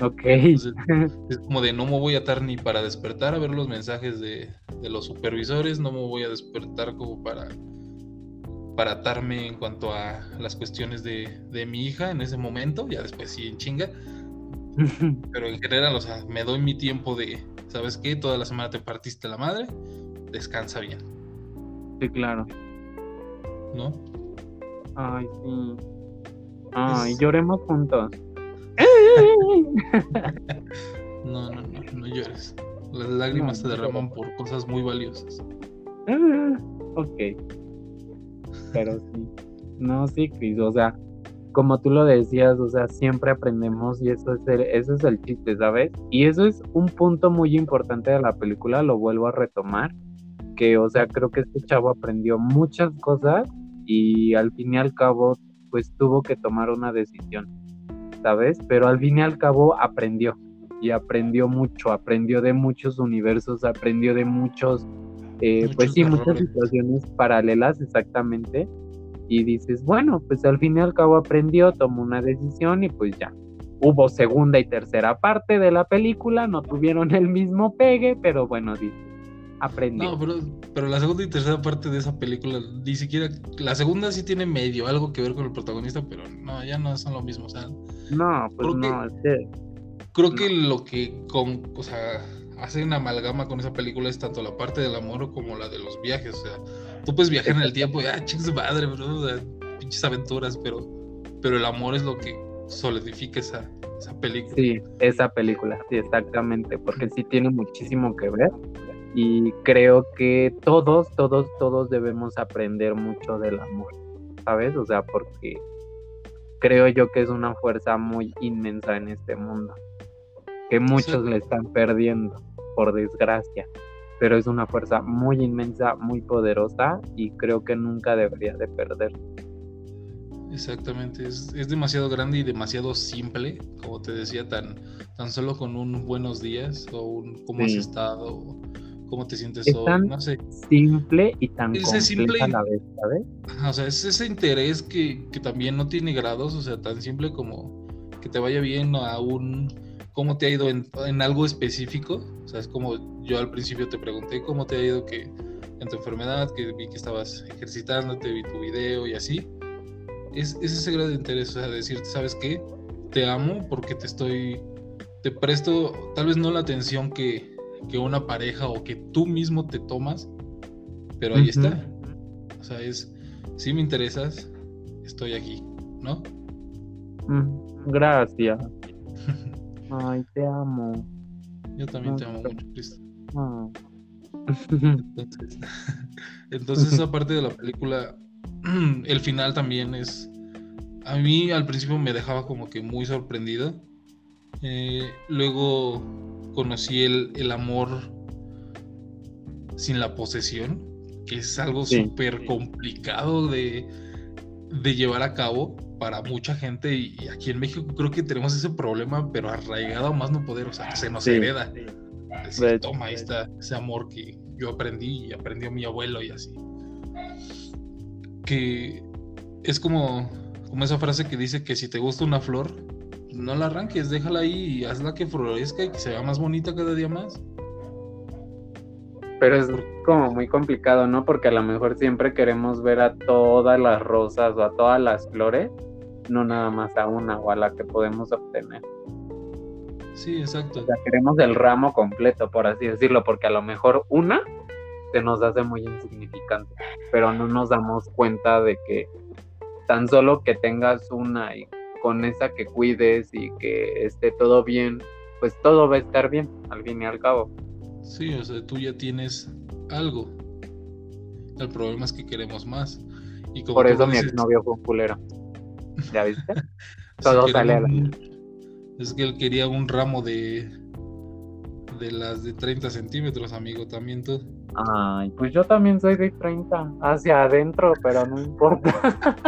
Speaker 2: Ok. *laughs*
Speaker 1: es como de no me voy a atar ni para despertar a ver los mensajes de, de los supervisores, no me voy a despertar como para para atarme en cuanto a las cuestiones de, mi hija en ese momento, ya después sí en chinga. *laughs* Pero en general, o sea, me doy mi tiempo de, ¿sabes qué? Toda la semana te partiste la madre, descansa bien.
Speaker 2: Sí, claro.
Speaker 1: ¿No?
Speaker 2: Ay, sí. Ay, lloremos juntos. *laughs*
Speaker 1: no, no, no, no llores. Las lágrimas se derraman por cosas muy valiosas.
Speaker 2: Ah, *laughs* ok. Pero sí. No, sí, Chris. O sea, como tú lo decías, o sea, siempre aprendemos y eso es el, eso es el chiste, ¿sabes? Y eso es un punto muy importante de la película, lo vuelvo a retomar, que, o sea, creo que este chavo aprendió muchas cosas y al fin y al cabo, pues tuvo que tomar una decisión, ¿sabes? Pero al fin y al cabo aprendió y aprendió mucho, aprendió de muchos universos, aprendió de muchos, eh, pues sí, muchas situaciones paralelas exactamente y dices, bueno, pues al fin y al cabo aprendió, tomó una decisión y pues ya. Hubo segunda y tercera parte de la película, no tuvieron el mismo pegue, pero bueno, dice, aprendió.
Speaker 1: No, pero, pero la segunda y tercera parte de esa película, ni siquiera, la segunda sí tiene medio algo que ver con el protagonista, pero no, ya no son lo mismo, o sea.
Speaker 2: No, pues no,
Speaker 1: Creo que lo que, con, o sea, hace una amalgama con esa película es tanto la parte del amor como la de los viajes, o sea Tú puedes viajar en el tiempo y, ah, chicos, madre, bro, pinches aventuras, pero, pero el amor es lo que solidifica esa, esa película.
Speaker 2: Sí, esa película, sí, exactamente, porque sí tiene muchísimo que ver y creo que todos, todos, todos debemos aprender mucho del amor, ¿sabes? O sea, porque creo yo que es una fuerza muy inmensa en este mundo, que muchos le están perdiendo, por desgracia pero es una fuerza muy inmensa, muy poderosa y creo que nunca debería de perder.
Speaker 1: Exactamente, es, demasiado grande y demasiado simple, como te decía, tan, tan solo con un buenos días o un cómo has estado, cómo te sientes
Speaker 2: hoy, no sé. Simple y tan simple a la vez, ¿sabes?
Speaker 1: o sea, es ese interés que, que también no tiene grados, o sea, tan simple como que te vaya bien a un cómo te ha ido en, algo específico. O sea, es como yo al principio te pregunté cómo te ha ido que en tu enfermedad, que vi que estabas ejercitándote, vi tu video y así. Es, ese grado de interés, o sea, decirte, ¿sabes qué? Te amo porque te estoy, te presto tal vez no la atención que, que una pareja o que tú mismo te tomas, pero ahí está. O sea, es, si me interesas, estoy aquí, ¿no?
Speaker 2: Mm, gracias. *laughs* Ay, te amo.
Speaker 1: Yo también te amo mucho, Cristo. Ah. Entonces, *laughs* entonces, esa parte de la película, *clears throat* el final también es. A mí al principio me dejaba como que muy sorprendido. Eh, luego conocí el, el, amor sin la posesión, que es algo súper complicado de, de llevar a cabo para mucha gente y, aquí en México creo que tenemos ese problema, pero arraigado más no poder, o sea, se nos hereda. toma, ahí está ese amor que yo aprendí y aprendió mi abuelo y así. Que es como, como esa frase que dice que si te gusta una flor, no la arranques, déjala ahí y hazla que florezca y que se vea más bonita cada día más.
Speaker 2: Pero es como muy complicado, ¿no? Porque a lo mejor siempre queremos ver a todas las rosas o a todas las flores no nada más a una o a la que podemos obtener.
Speaker 1: Sí, exacto.
Speaker 2: O sea, queremos el ramo completo, por así decirlo, porque a lo mejor una se nos hace muy insignificante, pero no nos damos cuenta de que tan solo que tengas una y con esa que cuides y que esté todo bien, pues todo va a estar bien, al fin y al cabo.
Speaker 1: Sí, o sea, tú ya tienes algo. El problema es que queremos más.
Speaker 2: Y Por eso mi exnovio fue un culero. ¿Ya viste? *laughs* Todo sale a la...
Speaker 1: Es que él quería un ramo de de las de 30 centímetros, amigo, también tú.
Speaker 2: Ay, pues yo también soy de 30, hacia adentro, pero no importa.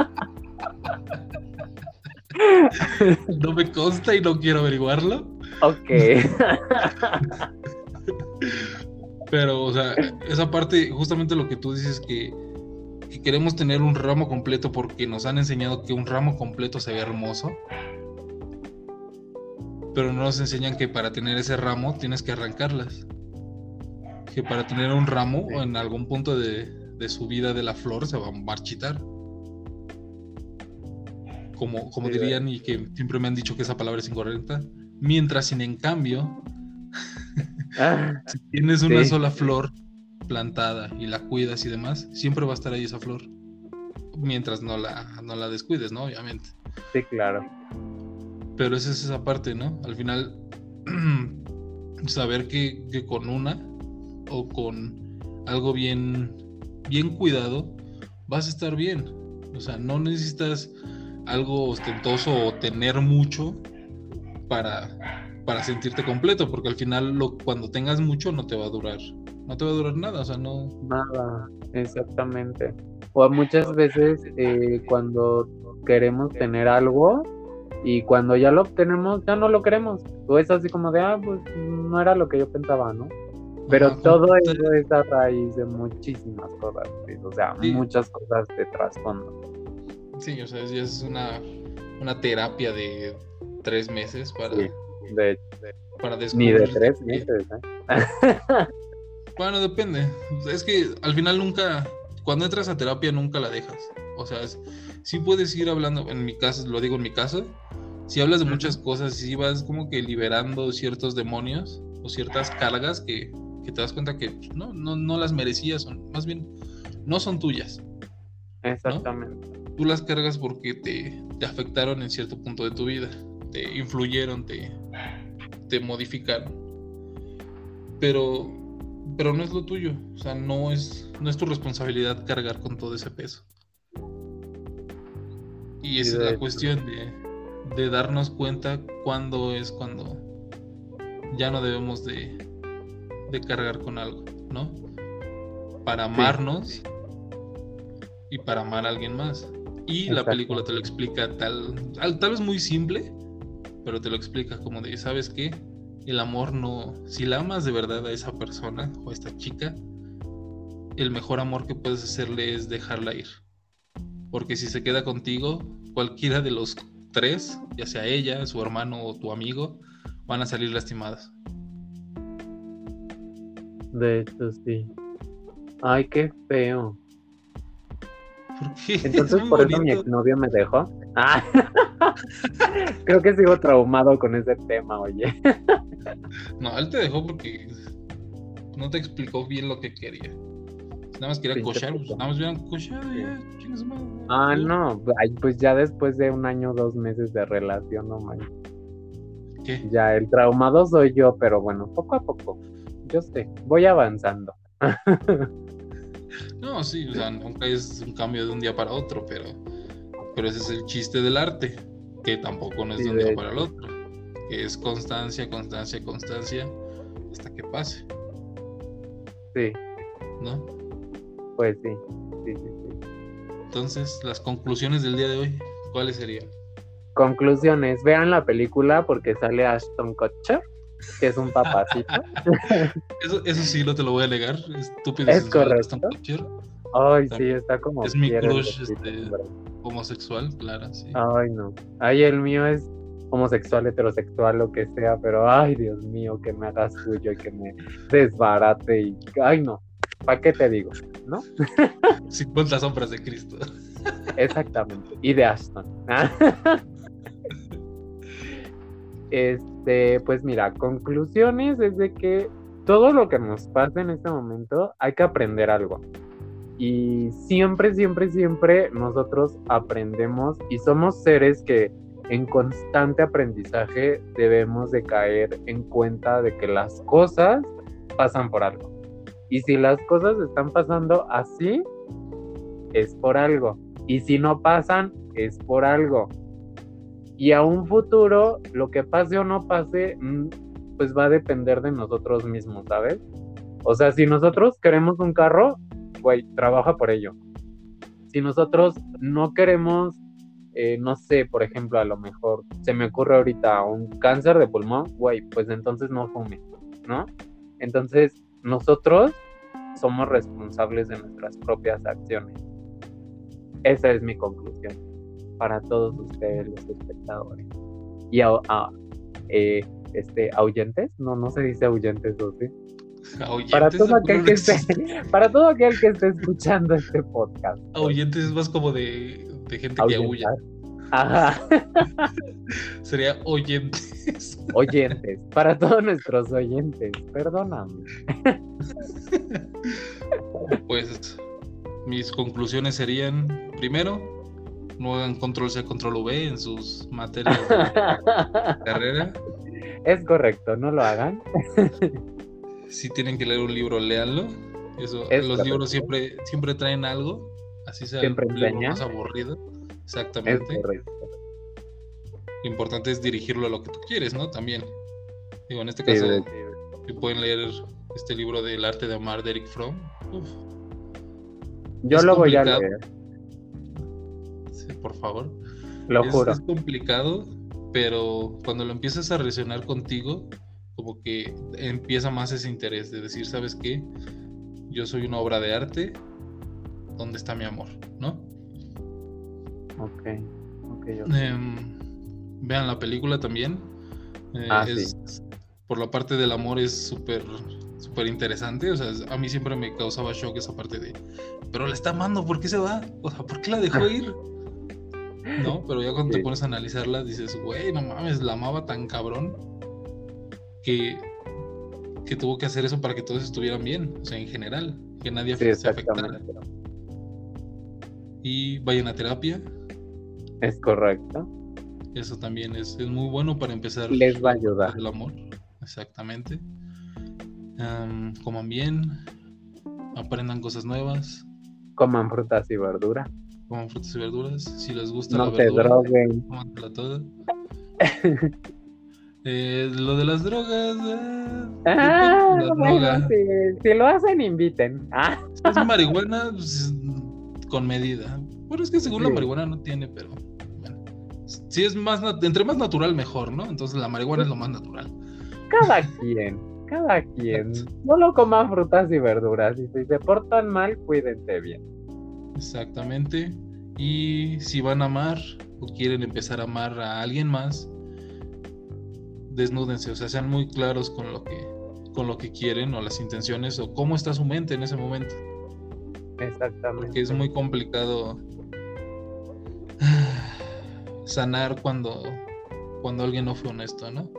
Speaker 2: *laughs*
Speaker 1: no me consta y no quiero averiguarlo.
Speaker 2: Ok. *laughs*
Speaker 1: pero, o sea, esa parte, justamente lo que tú dices que que queremos tener un ramo completo porque nos han enseñado que un ramo completo se ve hermoso. Pero no nos enseñan que para tener ese ramo tienes que arrancarlas. Que para tener un ramo en algún punto de, de su vida de la flor se va a marchitar. Como, como dirían y que siempre me han dicho que esa palabra es incorrecta. Mientras, sin en cambio, ah, *laughs* si tienes una sola flor, plantada y la cuidas y demás, siempre va a estar ahí esa flor. Mientras no la, no la descuides, ¿no? Obviamente.
Speaker 2: Sí, claro.
Speaker 1: Pero esa es esa parte, ¿no? Al final, *clears throat* saber que, que con una o con algo bien, bien cuidado, vas a estar bien. O sea, no necesitas algo ostentoso o tener mucho para, para sentirte completo, porque al final lo, cuando tengas mucho no te va a durar, no te va a durar nada, o sea, no...
Speaker 2: Nada, exactamente. O muchas veces eh, cuando queremos tener algo y cuando ya lo obtenemos ya no lo queremos. O es así como de, ah, pues no era lo que yo pensaba, ¿no? Pero todo eso es a raíz de muchísimas cosas, o sea, muchas cosas de trasfondo.
Speaker 1: Sí, o sea, es una, una terapia de tres meses para,
Speaker 2: de, para descubrir. Ni de tres meses, ¿eh? *laughs*
Speaker 1: bueno, depende. Es que al final nunca, cuando entras a terapia nunca la dejas. O sea, sí puedes ir hablando, en mi caso, lo digo en mi caso, si hablas de muchas cosas, si vas como que liberando ciertos demonios o ciertas cargas que, que te das cuenta que no, no, no las merecías, son, más bien no son tuyas.
Speaker 2: Exactamente.
Speaker 1: Tú las cargas porque te, te, afectaron en cierto punto de tu vida, te influyeron, te, te modificaron. Pero, pero no es lo tuyo, o sea, no es, no es tu responsabilidad cargar con todo ese peso. Y esa es la cuestión de, de darnos cuenta cuándo es cuando ya no debemos de, de cargar con algo, ¿no? Para amarnos y para amar a alguien más. Y la película te lo explica tal, tal vez muy simple, pero te lo explica como de, ¿sabes qué? El amor no, si la amas de verdad a esa persona o a esta chica, el mejor amor que puedes hacerle es dejarla ir. Porque si se queda contigo, cualquiera de los tres, ya sea ella, su hermano o tu amigo, van a salir lastimadas.
Speaker 2: De hecho, sí. Ay, qué feo.
Speaker 1: ¿Por qué? *laughs*
Speaker 2: Entonces, por eso mi exnovio me dejó. Ah. *laughs* Creo que sigo traumado con ese tema, oye.
Speaker 1: no, él te dejó porque no te explicó bien lo que quería. Nada más quería cochar, pues, nada más hubieran cochado ya,
Speaker 2: Ah, no, pues ya después de un año, dos meses de relación, no man.
Speaker 1: ¿Qué?
Speaker 2: Ya el traumado soy yo, pero bueno, poco a poco yo sé, voy avanzando.
Speaker 1: no, sí, o sea, nunca es un cambio de un día para otro, pero, pero ese es el chiste del arte, que tampoco no es de un día para el otro, que es constancia, constancia, constancia, hasta que pase.
Speaker 2: Sí.
Speaker 1: ¿No?
Speaker 2: Pues sí, sí, sí, sí.
Speaker 1: Entonces, las conclusiones del día de hoy, ¿cuáles serían?
Speaker 2: Conclusiones, vean la película porque sale Ashton Kutcher que es un papacito. *laughs*
Speaker 1: eso, eso, sí, no te lo voy a negar. Estúpido.
Speaker 2: Es correcto. Ay, sí, está como.
Speaker 1: Es mi crush este, homosexual, claro, sí.
Speaker 2: Ay, no. Ay, el mío es homosexual, heterosexual, lo que sea, pero ay, Dios mío, que me hagas tuyo y que me desbarate y. Ay, no. ¿Para qué te digo? ¿No? *laughs*
Speaker 1: 50 sombras de Cristo. *laughs*
Speaker 2: Exactamente. Y de Ashton. *laughs* Este, pues mira, conclusiones es de que todo lo que nos pasa en este momento hay que aprender algo. Y siempre, siempre, siempre nosotros aprendemos y somos seres que en constante aprendizaje debemos de caer en cuenta de que las cosas pasan por algo. Y si las cosas están pasando así, es por algo. Y si no pasan, es por algo. Y a un futuro, lo que pase o no pase, mm, pues va a depender de nosotros mismos, ¿sabes? O sea, si nosotros queremos un carro, güey, trabaja por ello. Si nosotros no queremos, eh, no sé, por ejemplo, a lo mejor se me ocurre ahorita un cáncer de pulmón, güey, pues entonces no fume, ¿no? Entonces, nosotros somos responsables de nuestras propias acciones. Esa es mi conclusión para todos ustedes los espectadores. Y a, eh, este, ahuyentes, no, no se dice ahuyentes, ¿o sí? *laughs* Para todo, aquel que esté, *laughs* para todo aquel que esté escuchando este podcast. *laughs*
Speaker 1: Ahuyentes es más como de, de gente que aúlla.
Speaker 2: Ajá.
Speaker 1: Sería oyentes.
Speaker 2: Oyentes, para todos nuestros oyentes, perdóname.
Speaker 1: Pues mis conclusiones serían, primero, no hagan control C, control V en sus materias de carrera.
Speaker 2: Es correcto, no lo hagan.
Speaker 1: Si tienen que leer un libro, léanlo. Eso, los libros siempre, siempre traen algo, así sea
Speaker 2: siempre
Speaker 1: el más aburrido. Exactamente. Lo importante es dirigirlo a lo que tú quieres, ¿no? También. Digo, en este caso, pueden leer este libro del arte de amar de Eric Fromm.
Speaker 2: Yo lo voy a leer.
Speaker 1: Sí, por favor.
Speaker 2: Lo juro.
Speaker 1: Es complicado, pero cuando lo empiezas a relacionar contigo, como que empieza más ese interés de decir, ¿sabes qué? Yo soy una obra de arte, ¿dónde está mi amor? ¿No?
Speaker 2: Ok, ok.
Speaker 1: Em, vean la película también. Eh, ah, por la parte del amor es súper súper interesante. O sea, a mí siempre me causaba shock esa parte de, pero la está amando, ¿por qué se va? O sea, ¿por qué la dejó ir? *laughs* ¿No? Pero ya cuando te pones a analizarla, dices, güey, no mames, la amaba tan cabrón que, que tuvo que hacer eso para que todos estuvieran bien, o sea, en general, que nadie se afectara. Y vayan a terapia.
Speaker 2: Es correcto.
Speaker 1: Eso también es, es muy bueno para empezar.
Speaker 2: Les va a ayudar.
Speaker 1: El amor, exactamente. coman bien, aprendan cosas nuevas.
Speaker 2: Coman frutas y verduras.
Speaker 1: Coman frutas y verduras. Si les gusta
Speaker 2: no la se droguen.
Speaker 1: toda. *laughs* Eh, lo de las drogas. Eh,
Speaker 2: ah, bueno, si, lo hacen, inviten. Ah.
Speaker 1: es marihuana, pues, con medida. Bueno, es que según la marihuana no tiene, pero bueno. Si es más, entre más natural, mejor, ¿no? Entonces la marihuana es lo más natural.
Speaker 2: Cada quien, cada quien. Solo coman frutas y verduras. Y si se portan mal, cuídense bien.
Speaker 1: Exactamente. Y si van a amar o quieren empezar a amar a alguien más, desnúdense, o sea, sean muy claros con lo que con lo que quieren o las intenciones o cómo está su mente en ese momento.
Speaker 2: Exactamente.
Speaker 1: Porque es muy complicado sanar cuando cuando alguien no fue honesto, ¿no?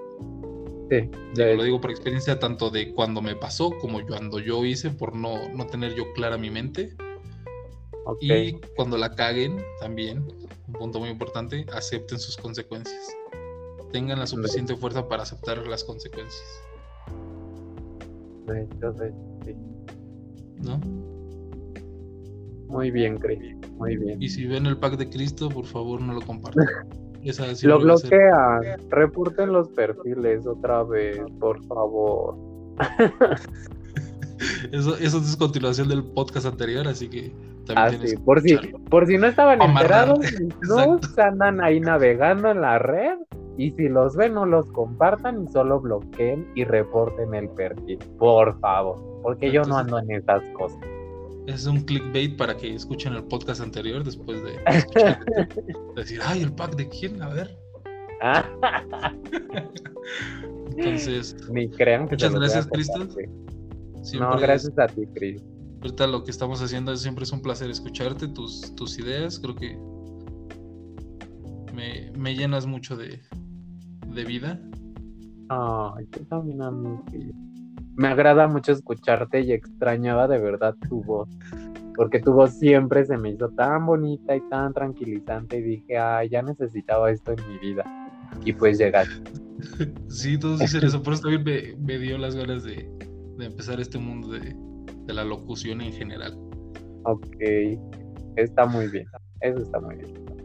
Speaker 2: Sí.
Speaker 1: Lo digo por experiencia tanto de cuando me pasó como cuando yo hice por no, no tener yo clara mi mente. Y cuando la caguen también, un punto muy importante, acepten sus consecuencias tengan la suficiente fuerza para aceptar las consecuencias.
Speaker 2: sí.
Speaker 1: ¿No?
Speaker 2: Muy bien, Chris. Muy bien.
Speaker 1: Y si ven el pack de Cristo, por favor no lo compartan. *laughs*
Speaker 2: lo bloquean. Reporten los perfiles otra vez, por favor. *laughs*
Speaker 1: eso, eso es continuación del podcast anterior, así que también
Speaker 2: ah, sí. por, si, por si no estaban enterados, no andan ahí navegando en la red y si los ven, no los compartan y solo bloqueen y reporten el perfil. Por favor. Porque yo no ando en esas cosas.
Speaker 1: Es un clickbait para que escuchen el podcast anterior después de, *laughs* decir, ay, el pack de quién, a ver. *laughs* Entonces,
Speaker 2: Ni crean que
Speaker 1: muchas gracias, Cristo.
Speaker 2: No, gracias a ti, Cris.
Speaker 1: Ahorita lo que estamos haciendo siempre es un placer escucharte, tus, tus ideas. Creo que me, me llenas mucho de, de vida.
Speaker 2: Ay, también a mí. Me agrada mucho escucharte y extrañaba de verdad tu voz. Porque tu voz siempre se me hizo tan bonita y tan tranquilizante. Y dije, ay, ya necesitaba esto en mi vida. Y pues llegaste. *laughs*
Speaker 1: Sí, todos dicen eso. Por eso también me, dio las ganas de, empezar este mundo de, de la locución en general.
Speaker 2: Ok, está muy bien. Eso está muy bien.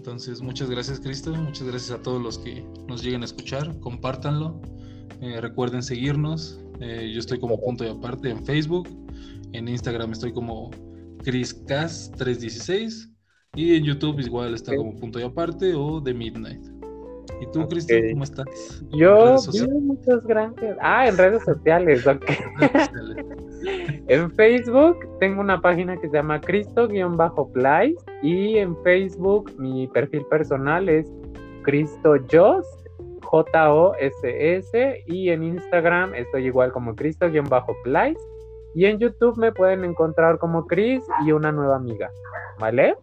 Speaker 1: Entonces, muchas gracias, Cristo. Muchas gracias a todos los que nos lleguen a escuchar. Compártanlo. Eh, recuerden seguirnos. Eh, yo estoy como punto y aparte en Facebook. En Instagram estoy como ChrisCas316. Y en YouTube igual está como punto y aparte o The Midnight. ¿Y tú, Cristo, cómo estás?
Speaker 2: Yo, muchas gracias. Ah, en redes sociales, ok. *laughs* en Facebook tengo una página que se llama Cristo-Play y en Facebook mi perfil personal es Cristo J-O-S-S y en Instagram estoy igual como Cristo-Play y en YouTube me pueden encontrar como Chris y una nueva amiga, ¿vale?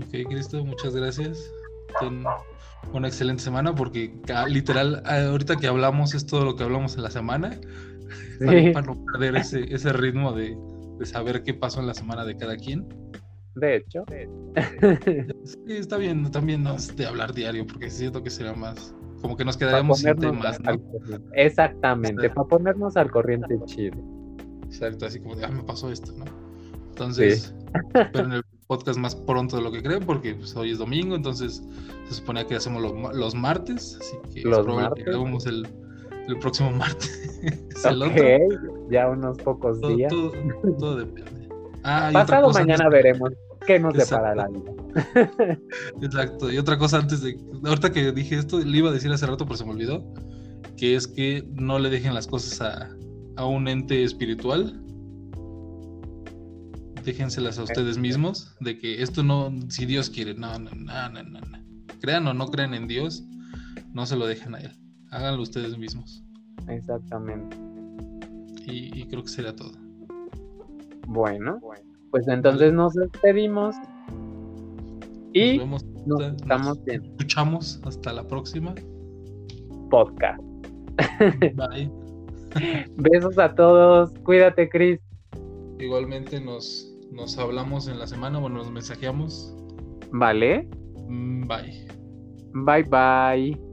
Speaker 1: Ok, Cristo, muchas gracias. Una excelente semana porque literal ahorita que hablamos es todo lo que hablamos en la semana *laughs* para, no perder ese, ese ritmo de, de, saber qué pasó en la semana de cada quien.
Speaker 2: de hecho. *laughs*
Speaker 1: Sí, está bien, también no de hablar diario, porque siento que será más, como que nos quedaríamos sin temas, ¿no?
Speaker 2: Exactamente, para ponernos al corriente chido.
Speaker 1: Exacto, así como de, ah, me pasó esto, ¿no? Entonces, pero en el podcast más pronto de lo que creen, porque pues, hoy es domingo, entonces se supone que hacemos los, martes, así que
Speaker 2: los martes.
Speaker 1: que el, el, próximo martes. *laughs*
Speaker 2: ok, ya unos pocos días.
Speaker 1: Todo, depende. Ah,
Speaker 2: Pasado mañana veremos qué nos depara la vida. *laughs*
Speaker 1: Exacto, y otra cosa antes de, ahorita que dije esto, le iba a decir hace rato, pero se me olvidó, que es que no le dejen las cosas a, a un ente espiritual, déjenselas a ustedes mismos, de que esto no, si Dios quiere, no, no, no, no, no, Crean o no crean en Dios, no se lo dejen a Él. Háganlo ustedes mismos.
Speaker 2: Exactamente.
Speaker 1: Y, creo que será todo.
Speaker 2: Bueno, pues entonces nos despedimos. Y nos, estamos
Speaker 1: Escuchamos hasta la próxima.
Speaker 2: Podcast. *laughs* Bye. *laughs* Besos a todos. Cuídate, Chris.
Speaker 1: Igualmente nos, nos hablamos en la semana, bueno, nos mensajeamos.
Speaker 2: Vale.
Speaker 1: Mm, bye.
Speaker 2: Bye bye.